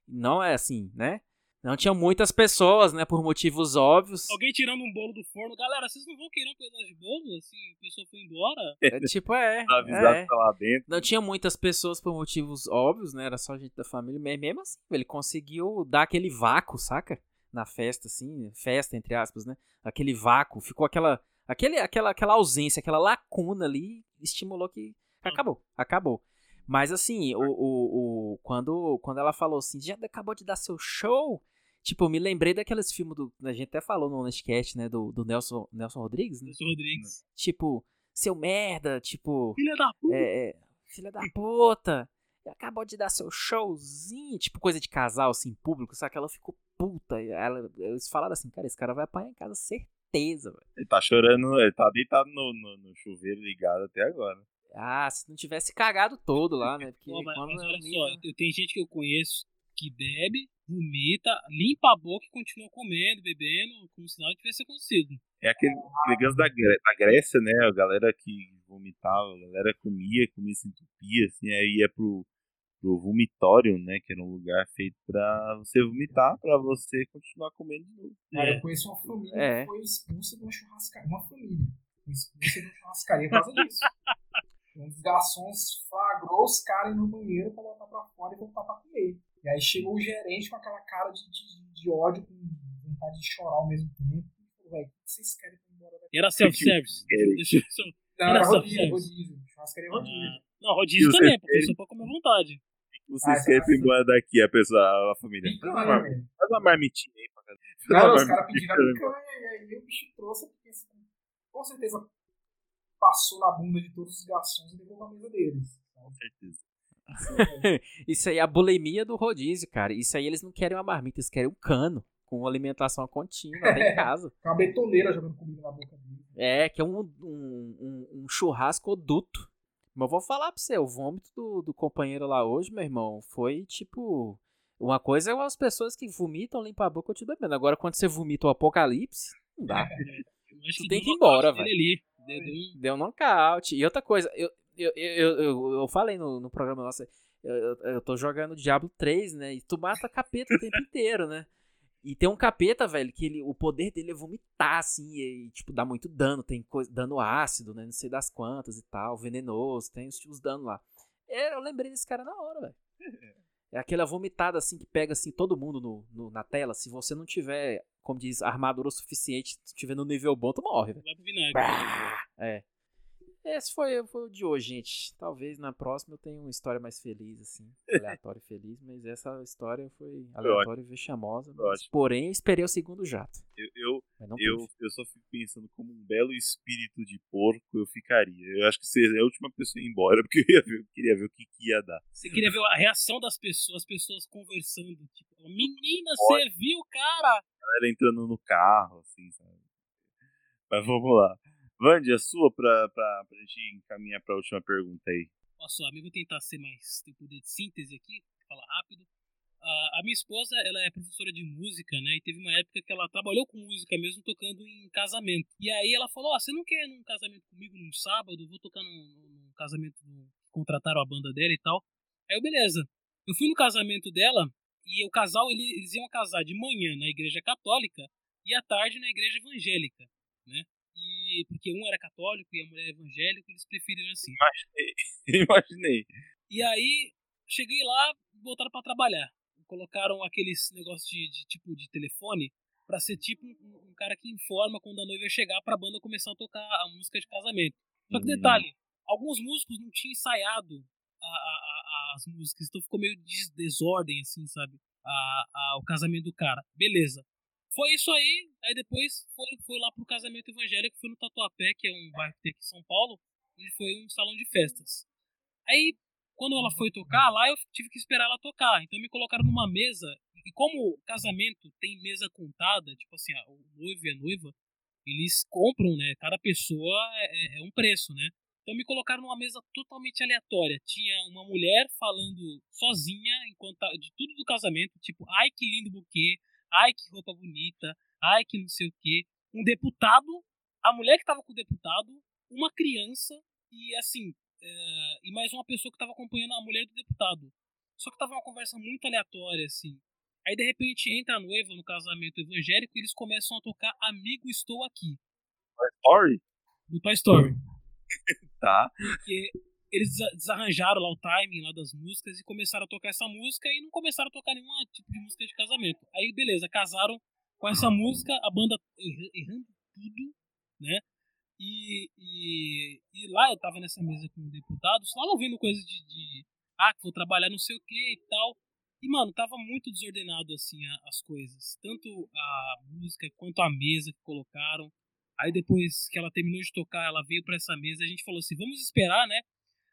Não é assim, né? Não tinha muitas pessoas, né? Por motivos óbvios. Alguém tirando um bolo do forno. Galera, vocês não vão querer um pedaço de bolo? Assim, a pessoa foi embora. É, tipo, é. Tá avisado é. que tá lá dentro. Não tinha muitas pessoas por motivos óbvios, né? Era só gente da família. Mas mesmo assim, ele conseguiu dar aquele vácuo, saca? Na festa, assim. Festa, entre aspas, né? Aquele vácuo. Ficou aquela. Aquele, aquela, aquela ausência, aquela lacuna ali. Estimulou que. Acabou. Acabou. Mas assim, o, o, o, quando, quando ela falou assim, já acabou de dar seu show. Tipo, eu me lembrei daqueles filmes do. A gente até falou no Nerdcast, né? Do, do Nelson, Nelson Rodrigues, né? Nelson Rodrigues. Tipo, seu merda, tipo. Filha da puta. É, é, filha da puta, acabou de dar seu showzinho, tipo coisa de casal, assim, público, sabe? Que ela ficou puta. e Ela, eles falaram assim, cara, esse cara vai apanhar em casa, certeza, velho. Ele tá chorando, ele tá deitado no, no, no chuveiro ligado até agora. Ah, se não tivesse cagado todo lá, né? Porque Pô, mas, quando mas é olha só, eu tenho gente que eu conheço que bebe, vomita, limpa a boca e continua comendo, bebendo, como se nada tivesse acontecido. É aquele, ganso da, da Grécia, né? A galera que vomitava, a galera comia, comia se entupia, assim, aí ia pro, pro vomitório, né? Que era um lugar feito pra você vomitar, pra você continuar comendo de novo. Cara, eu conheço uma família É. que foi expulsa de uma churrascaria. Uma família foi expulsa de uma churrascaria por causa disso. Um dos garçons flagrou os caras no banheiro pra botar pra fora e voltar pra comer. E aí chegou o gerente com aquela cara de, de, de ódio, com vontade de chorar ao mesmo tempo. E falou, velho, o que vocês querem pra ir embora daqui? Era self-service. É. Não, Era era rodízio, rodízio. Churrascaria rodízio. Ah, Não, rodízio também, você porque só pode comer à vontade. Vocês Ah, querem ir embora daqui, a pessoa, a família. Faz uma, Picanha, velho. faz uma marmitinha aí pra casa. Uma os caras pediram a picanha, e aí o bicho trouxe, porque assim, com certeza passou na bunda de todos os garçons e levou pra mesa deles. Com certeza. Isso aí é a bulimia do rodízio, cara. Isso aí eles não querem uma marmita, eles querem um cano com alimentação contínua até em casa. Com uma betoneira jogando comida na boca dele. É, que é um, um, um, um churrasco duto. Mas eu vou falar pra você, o vômito do, do companheiro lá hoje, meu irmão, foi tipo. Uma coisa é as pessoas que vomitam, limpam a boca e continuam bebendo. Agora, quando você vomita o apocalipse, não dá. Eu acho Tu tem que ir embora, ali. Deu- deu um- nocaute. E outra coisa, eu, eu, eu, eu, eu falei no, no programa nosso, eu, eu, eu tô jogando Diablo 3, né? E tu mata capeta o tempo inteiro, né? E tem um capeta, velho, que ele, o poder dele é vomitar, assim, e, tipo, dá muito dano. Tem coisa, dano ácido, né? Não sei das quantas e tal, venenoso, tem os, os danos lá. É, eu lembrei desse cara na hora, velho. É aquela vomitada, assim, que pega, assim, todo mundo no, no- na tela. Se você não tiver, como diz, armadura o suficiente, se tiver no nível bom, tu morre, velho. Vai pro vinagre. Bah! É. esse foi, foi o de hoje, gente. Talvez na próxima eu tenha uma história mais feliz, assim. Aleatória e feliz, mas essa história foi aleatória e vexamosa. Mas, porém, eu esperei o segundo jato. Eu, não eu, eu só fico pensando como um belo espírito de porco eu ficaria. Eu acho que seria a última pessoa a ir embora, porque eu ia ver- eu queria ver o que, que ia dar. Você queria ver a reação das pessoas, as pessoas conversando. Tipo, menina, você viu, cara? Ela entrando no carro, assim, sabe? Mas vamos lá. Vandy, a sua pra, pra, pra gente encaminhar pra última pergunta aí. Só, eu vou tentar ser mais. ter poder de síntese aqui, falar rápido. A, a minha esposa, ela é professora de música, né? E teve uma época que ela trabalhou com música mesmo, tocando em casamento. E aí ela falou: Ó, você não quer ir num casamento comigo num sábado? Eu vou tocar num, num casamento. do- Contrataram a banda dela e tal. Aí eu, beleza. Eu fui no casamento dela e o casal, ele- eles iam casar de manhã na igreja católica e à tarde na igreja evangélica, né? E porque um era católico e a mulher evangélica, eles preferiram assim. Imaginei. Imaginei. E aí, cheguei lá, botaram pra trabalhar. Colocaram aqueles negócios de, de tipo de telefone pra ser tipo um, um cara que informa quando a noiva chegar pra banda começar a tocar a música de casamento. Só que Hum. detalhe, alguns músicos não tinham ensaiado a- a- a- as músicas, então ficou meio des- desordem, assim, sabe? A, a- o casamento do cara. Beleza. Foi isso aí, aí depois foi, foi lá pro casamento evangélico, foi no Tatuapé, que é um bairro que tem aqui em São Paulo, onde foi um salão de festas. Aí, quando ela foi tocar lá, eu tive que esperar ela tocar. Então me colocaram numa mesa, e como casamento tem mesa contada, tipo assim, ah, o noivo e a noiva, eles compram, né? Cada pessoa é, é- é um preço, né? Então me colocaram numa mesa totalmente aleatória. Tinha uma mulher falando sozinha enquanto tá- de tudo do casamento, tipo, ai que lindo buquê, ai que roupa bonita, ai que não sei o quê. Um deputado, a mulher que tava com o deputado, uma criança e assim, é, e mais uma pessoa que tava acompanhando a mulher do deputado. Só que tava uma conversa muito aleatória, assim. Aí de repente entra a noiva no casamento evangélico e eles começam a tocar Amigo Estou Aqui, Story? do Toy Story. Tá. Porque eles desa- desarranjaram lá o timing lá das músicas e começaram a tocar essa música e não começaram a tocar nenhum tipo de música de casamento. Aí, beleza, casaram com essa música, a banda erra- errando tudo, né? E, e, e lá eu tava nessa mesa com deputados, lá ouvindo coisa de, de ah, que vou trabalhar não sei o que e tal. E, mano, tava muito desordenado, assim, as coisas. Tanto a música quanto a mesa que colocaram. Aí depois que ela terminou de tocar, ela veio pra essa mesa, a gente falou assim, vamos esperar, né?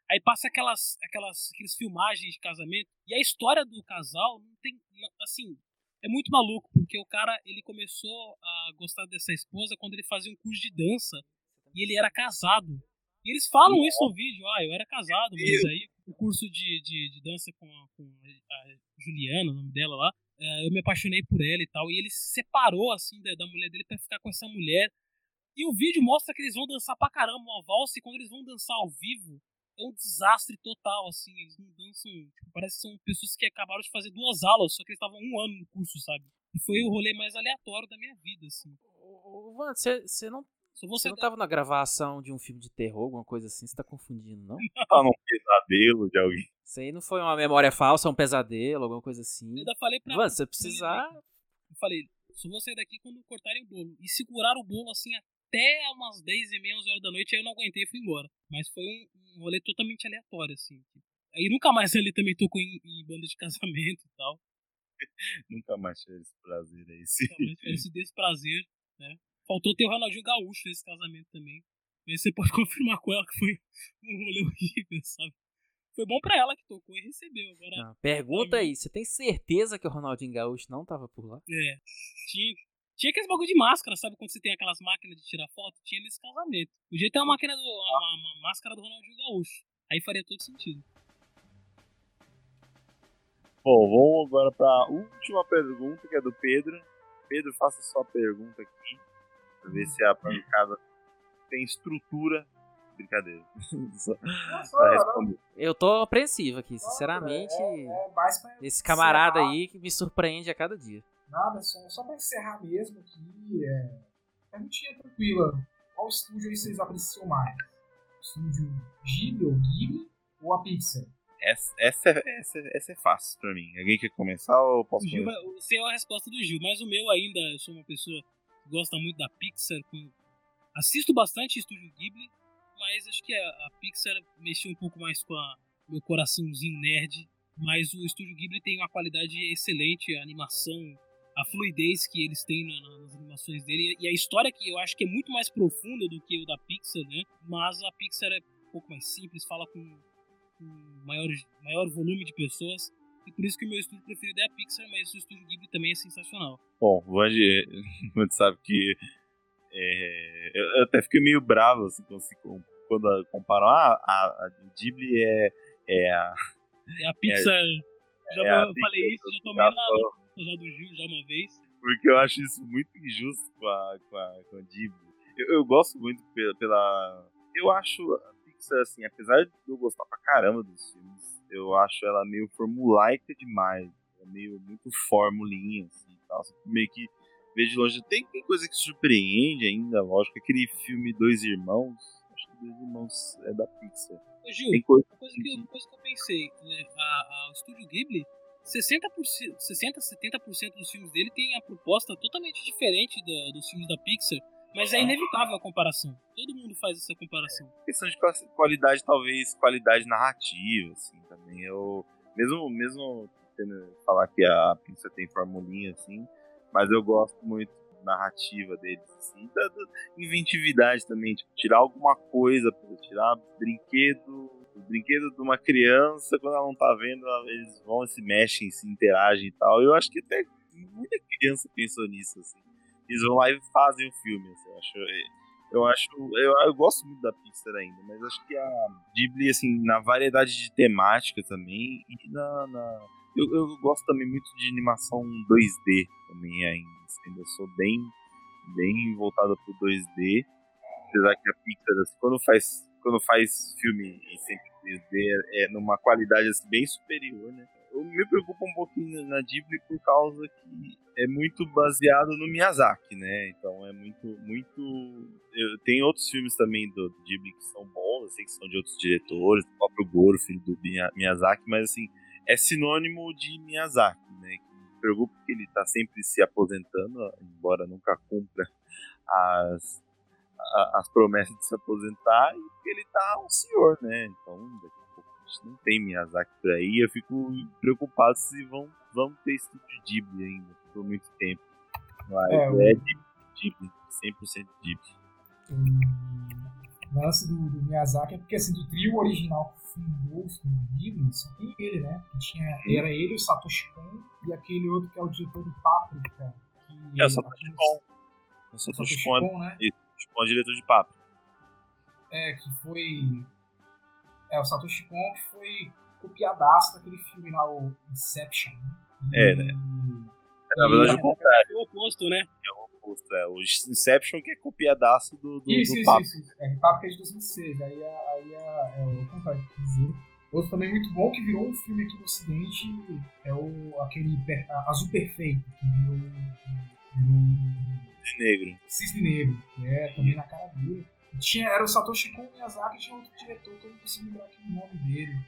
Aí passa aquelas, aquelas aqueles filmagens de casamento. E a história do casal não tem. Assim, é muito maluco, porque o cara ele começou a gostar dessa esposa quando ele fazia um curso de dança. E ele era casado. E eles falam isso no vídeo, ah, eu era casado, mas aí o curso de, de, de dança com a, com a Juliana, o nome dela lá, eh, eu me apaixonei por ela e tal. E ele se separou, assim, da, da mulher dele pra ficar com essa mulher. E o vídeo mostra que eles vão dançar pra caramba uma valsa, e quando eles vão dançar ao vivo, é um desastre total, assim. Eles não dançam. Tipo, parece que são pessoas que acabaram de fazer duas aulas, só que eles estavam um ano no curso, sabe? E foi o rolê mais aleatório da minha vida, assim. Ô, ô, Van, você não, Só você você não tava na gravação de um filme de terror, alguma coisa assim? Você tá confundindo, não? Tá num pesadelo de alguém. Isso aí não foi uma memória falsa, um pesadelo, alguma coisa assim? Eu ainda falei pra. Van, se você precisar. Eu falei, só vou sair daqui quando cortarem o bolo. E seguraram o bolo assim até umas 10 e meia, 11 horas da noite, aí eu não aguentei e fui embora. Mas foi um, um rolê totalmente aleatório, assim. Aí nunca mais ele também tocou em, em banda de casamento e tal. Nunca mais tive esse prazer aí. Nunca mais tive esse desprazer, né? Faltou ter o Ronaldinho Gaúcho nesse casamento também. Mas você pode confirmar com ela que foi um rolê horrível, sabe? Foi bom pra ela que tocou e recebeu. Agora, Não, pergunta aí, você tem certeza que o Ronaldinho Gaúcho não tava por lá? É. Tinha, tinha aqueles bagulho de máscara, sabe? Quando você tem aquelas máquinas de tirar foto, tinha nesse casamento. Podia ter uma máquina do. Uma, uma máscara do Ronaldinho Gaúcho. Aí faria todo sentido. Bom, vamos agora pra última pergunta, que é do Pedro. Pedro, faça sua pergunta aqui. Pra ver se a pancada tem estrutura. Brincadeira. Eu tô apreensivo aqui, sinceramente. É, é mais pra Esse camarada encerrar. aí que me surpreende a cada dia. Nada, só, só pra encerrar mesmo aqui, é. Perguntinha tranquila. Qual estúdio aí vocês apreciam mais? O estúdio Ghibli ou Ghibli ou a Pixar? Essa, essa, é- essa, essa é fácil pra mim. Alguém quer começar ou posso O Gil, começar? você é a resposta do Gil, mas o meu ainda, eu sou uma pessoa que gosta muito da Pixar. Assisto bastante Estúdio Ghibli, mas acho que a, a Pixar mexeu um pouco mais com a meu coraçãozinho nerd. Mas o Estúdio Ghibli tem uma qualidade excelente, a animação, a fluidez que eles têm na, nas animações dele e a história que eu acho que é muito mais profunda do que o da Pixar, né? Mas a Pixar é um pouco mais simples, fala com, com maior, maior volume de pessoas. E por isso que o meu estúdio preferido é a Pixar, mas o estúdio Ghibli também é sensacional. Bom, o Andy, você sabe que é, eu até fiquei meio bravo assim, quando comparam. Ah, a, a Ghibli é, é a. É a Pixar. É, já é eu falei isso, já tomei na já do Gil já uma vez. Porque eu acho isso muito injusto com a, com a, com a Ghibli. Eu, eu gosto muito pela, pela. Eu acho a Pixar, assim, apesar de eu gostar pra caramba dos filmes, eu acho ela meio formulaica demais. É meio muito formulinha, assim tal. Meio que vejo de longe. Tem, tem coisa que surpreende ainda, lógico. Aquele filme Dois Irmãos. Acho que Dois Irmãos é da Pixar. Ô, Gil, tem coisa... Uma, coisa que, uma coisa que eu pensei, né? A, a, o Estúdio Ghibli, 60%, 60, 70% dos filmes dele tem a proposta totalmente diferente da, dos filmes da Pixar. Mas é inevitável a comparação. Todo mundo faz essa comparação. Questão de qualidade, talvez qualidade narrativa, assim, também. Eu, mesmo, mesmo tendo falar que a Pixar tem formulinha, assim, mas eu gosto muito da narrativa deles, assim, da, da inventividade também, tipo, tirar alguma coisa, tirar brinquedo, brinquedo de uma criança, quando ela não tá vendo, eles vão se mexem, se interagem e tal. Eu acho que até muita criança pensou nisso, assim. Eles vão lá e fazem o filme, assim, eu acho. Eu acho. Eu, eu gosto muito da Pixar ainda, mas acho que a Ghibli, assim, na variedade de temática também, e na, na eu, eu gosto também muito de animação 2D também ainda. Assim, ainda sou bem, bem voltado pro 2D. Apesar que a Pixar, assim, quando faz, quando faz filme em sempre 3D, é numa qualidade assim, bem superior, né? Eu me preocupo um pouquinho na Ghibli por causa que é muito baseado no Miyazaki, né? Então é muito, muito. Eu, tem outros filmes também do Ghibli que são bons, sei que são de outros diretores, o próprio Goro, filho do Miyazaki, mas assim, é sinônimo de Miyazaki, né? Me preocupa que ele está sempre se aposentando, embora nunca cumpra as, as promessas de se aposentar, e ele está um senhor, né? Então, daqui gente não tem Miyazaki por aí, eu fico preocupado se vão, vão ter de Ghibli ainda por muito tempo. Mas é, é Ghibli, 100% Ghibli. O lance do, do Miyazaki é porque, assim, do trio original fundou o Ghibli, só tem ele, né? Que tinha, era ele, o Satoshi Kon e aquele outro que é o diretor do Paprika. Que é, o Satoshi Kon. O Satoshi Kon, né? Isso, o é diretor de Paprika. É, que foi... É, o Satoshi Kon que foi copiadaço daquele filme lá, o Inception. Né? É, né? É, na verdade, o contrário. É o oposto, né? É o oposto, é. O Inception que é copiadaço do, do, isso, do isso, Papo. Isso, isso. É, Papo que é de 2006. Aí, aí é, é o contrário, quer dizer. Outro também muito bom que virou um filme aqui no Ocidente é o aquele Azul Perfeito, que virou, virou Cisne Negro. Cisne Negro, que é também na cara dele. Tinha, era o Satoshi Kon Miyazaki, tinha outro diretor que eu não consigo lembrar aqui o nome dele.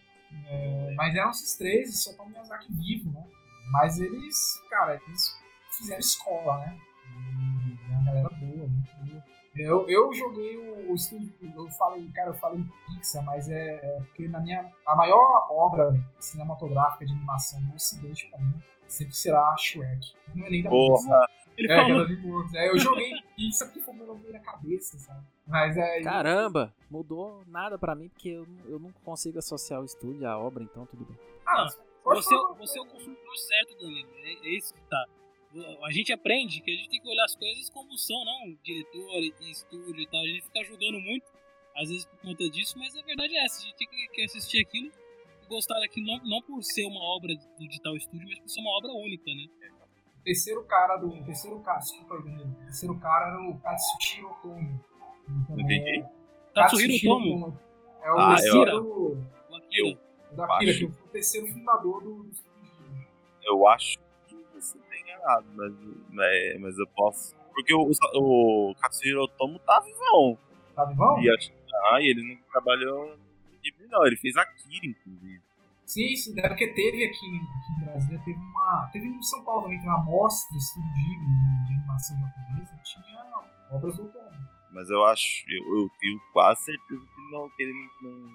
É, mas eram esses três, e só tá o Miyazaki vivo, né? Mas eles, cara, eles fizeram escola, né? E é uma galera boa, muito boa. Eu, eu joguei o, o estúdio, eu falei, cara, eu falei Pixar, mas é, é, porque na minha. A maior obra cinematográfica de animação no ocidente pra mim sempre será Shrek. Não é nem da Porra! Ele é, falou... de é, eu joguei Pixar porque foi meu nome na cabeça, sabe? Mas é. Caramba! Mudou nada pra mim porque eu, eu não consigo associar o estúdio à obra, então tudo bem. Ah, você, você é o consumidor certo, Danilo. É, é isso que tá. A gente aprende que a gente tem que olhar as coisas como são, não diretor e estúdio e tal. A gente fica julgando muito, às vezes por conta disso, mas a verdade é essa. A gente tem que assistir aquilo e gostar daquilo, não, não por ser uma obra do de tal estúdio, mas por ser uma obra única, né? Terceiro cara do. O terceiro cara, desculpa aí, Danilo. O terceiro cara era o Katsuhiro Otomo. Então, Entendi. Katsuhiro Otomo. É o ah, Akira eu... do. Akira da Akira, que foi o terceiro fundador do, Eu acho que você tem enganado, mas, mas, mas eu posso. Porque o, o Katsuhiro Otomo tá vivão. Tá vivão? E acho que ah, ele não trabalhou não. Ele fez Akira, inclusive. Sim, sim, é porque teve aqui, aqui em Brasília, teve uma. Teve em São Paulo também, tem uma mostra Estúdio Ghibli de animação japonesa, tinha obras do Otomo. Mas eu acho, eu, eu tenho quase certeza que, não, que ele não,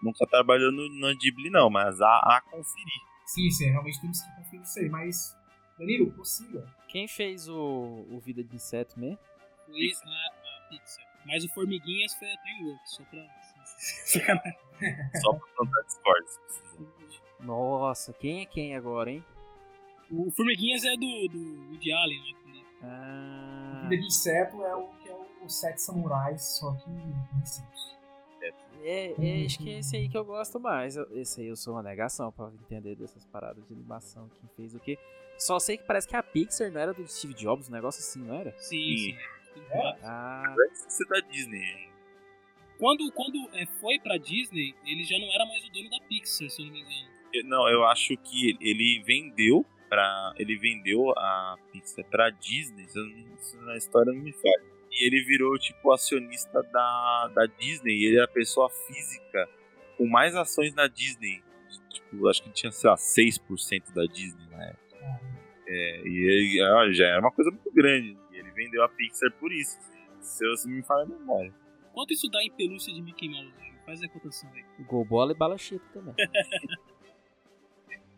nunca trabalhou no, no Ghibli, não, mas a, a conferir. Sim, sim, realmente temos que conferir isso aí. Mas, Danilo, prossiga. Quem fez o, o Vida de Inseto mesmo? Foi a, a Pixar. Mas o Formiguinhas foi a DreamWorks, só pra. Sacanagem. Só pra plantar Discord, se precisar. Nossa, quem é quem agora, hein? O Formiguinhas é do, do Woody Allen, né? Ah, Vida de inseto é o que é o Sete Samurais, só que insetos. é, é, acho que é esse aí que eu gosto mais. Eu- Esse aí eu sou uma negação pra entender dessas paradas de animação. Quem fez o quê? Só sei que parece que a Pixar não era do Steve Jobs, um negócio assim, não era? Sim, Sim. sim. É? Ah, Você da Disney. Quando, quando é, foi pra Disney, ele já não era mais o dono da Pixar, se eu não me engano. Eu- Não, eu acho que ele- vendeu para ele vendeu a Pixar pra Disney, se na história não me falha. E ele virou tipo acionista da, da Disney, ele era a pessoa física com mais ações na Disney. Tipo, acho que tinha, sei lá, 6% da Disney na época. É, e ele, olha, já era uma coisa muito grande. E ele vendeu a Pixar por isso. Se eu me falha a memória. Quanto isso dá em pelúcia de Mickey Mouse? Faz a cotação aí. gol bola e bala chita também.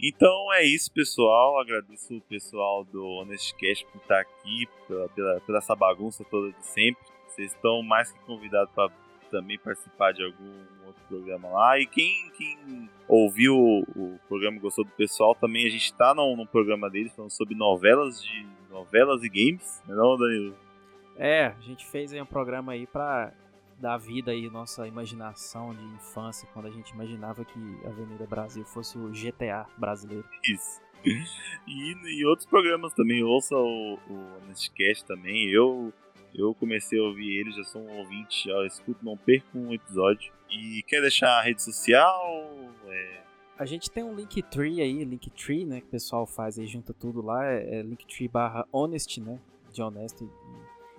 Então é isso, pessoal. Agradeço o pessoal do Honest Cash por estar aqui, pela, pela, pela essa bagunça toda de sempre. Vocês estão mais que convidados para também participar de algum outro programa lá. E quem, quem ouviu o, o programa e gostou do pessoal, também a gente está num, num programa deles falando sobre novelas de novelas e games, não é não, Danilo? É, a gente fez aí um programa aí pra dar vida aí à nossa imaginação de infância, quando a gente imaginava que a Avenida Brasil fosse o GTA brasileiro. Isso. E, e outros programas também, ouça o, o Honestcast também. Eu, eu comecei a ouvir ele, já sou um ouvinte, já escuto, não perco um episódio. E quer deixar a rede social? É, A gente tem um Linktree aí, Linktree, né, que o pessoal faz aí, junta tudo lá, é, é Linktree barra Honest, né, de honesto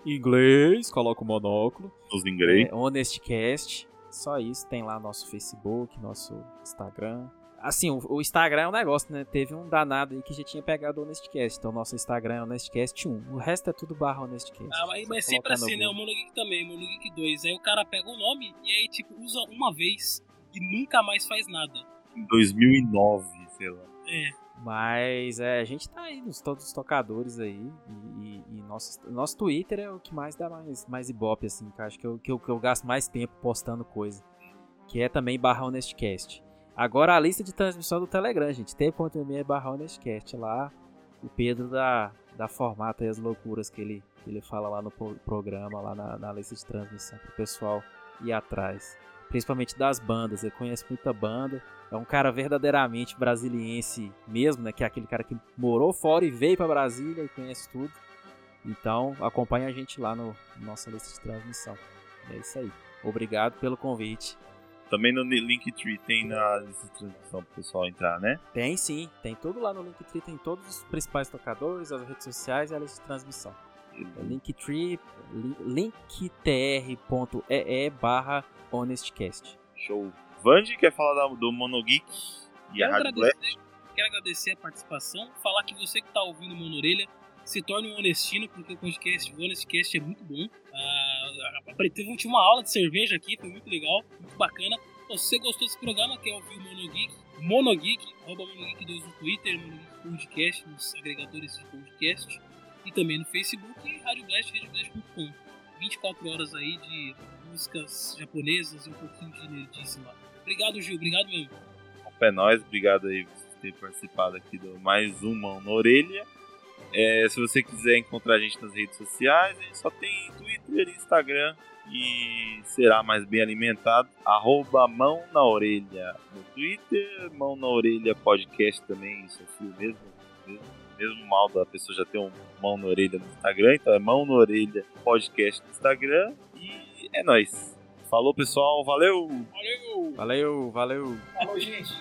inglês, coloca o monóculo. nos inglês. É, Honestcast, só isso, tem lá nosso Facebook, nosso Instagram. Assim, o, o Instagram é um negócio, né? Teve um danado aí que já tinha pegado o Honestcast. Então, nosso Instagram é Honestcast 1. O resto é tudo barra Honestcast. Ah, mas, mas sempre assim, né? O. Monogeek também, o Monogeek 2. Aí o cara pega o nome e aí, tipo, usa uma vez e nunca mais faz nada. Em 2009, sei lá. É. Mas é, a gente tá aí nos todos os tocadores aí. E, e- e nosso, nosso Twitter é o que mais dá mais, mais ibope, assim, que eu acho que eu, que, eu, que eu gasto mais tempo postando coisa. Que é também barra Honestcast. Agora a lista de transmissão do Telegram, gente. T.me barra Honestcast lá. O Pedro dá, dá formato aí as loucuras que ele, que ele fala lá no pro- programa, lá na, na lista de transmissão pro pessoal ir atrás. Principalmente das bandas. Ele conhece muita banda. É um cara verdadeiramente brasiliense mesmo, né? Que é aquele cara que morou fora e veio pra Brasília e conhece tudo. Então, acompanha a gente lá no na nossa lista de transmissão. É isso aí. Obrigado pelo convite. Também no Linktree tem na lista de transmissão pro pessoal entrar, né? Tem sim, tem tudo lá no Linktree, tem todos os principais tocadores, as redes sociais e a lista de transmissão. É Linktree, li- linktr.ee barra honestcast. Show. Vande quer falar do Monogeek e a Quero Rádio Blast? agradecer, quero agradecer a participação. Falar que você que tá ouvindo o Mano Orelha se torne um honestino, porque o podcast, o Honestcast é muito bom. A- a- teve uma aula de cerveja aqui, foi muito legal, muito bacana. Então, se você gostou desse programa, quer ouvir o Monogeek, Monogeek, arroba Monogeek2 no Twitter, Monogeek Podcast, nos agregadores de podcast, e também no Facebook e Rádio Blast, radioblast.com. 24 horas aí de músicas japonesas e um pouquinho de nerdice lá. Obrigado, Gil, obrigado mesmo. É nóis, obrigado aí por ter participado aqui do mais um Mão na Orelha. É, se você quiser encontrar a gente nas redes sociais, a gente só tem Twitter e Instagram e será mais bem alimentado. Arroba Mão na Orelha no Twitter, Mão na Orelha Podcast também, isso é fio mesmo, mesmo, mesmo mal da pessoa já ter um Mão na Orelha no Instagram, então é Mão na Orelha Podcast no Instagram e é nóis. Falou pessoal, valeu! Valeu! Valeu, valeu. Falou, gente.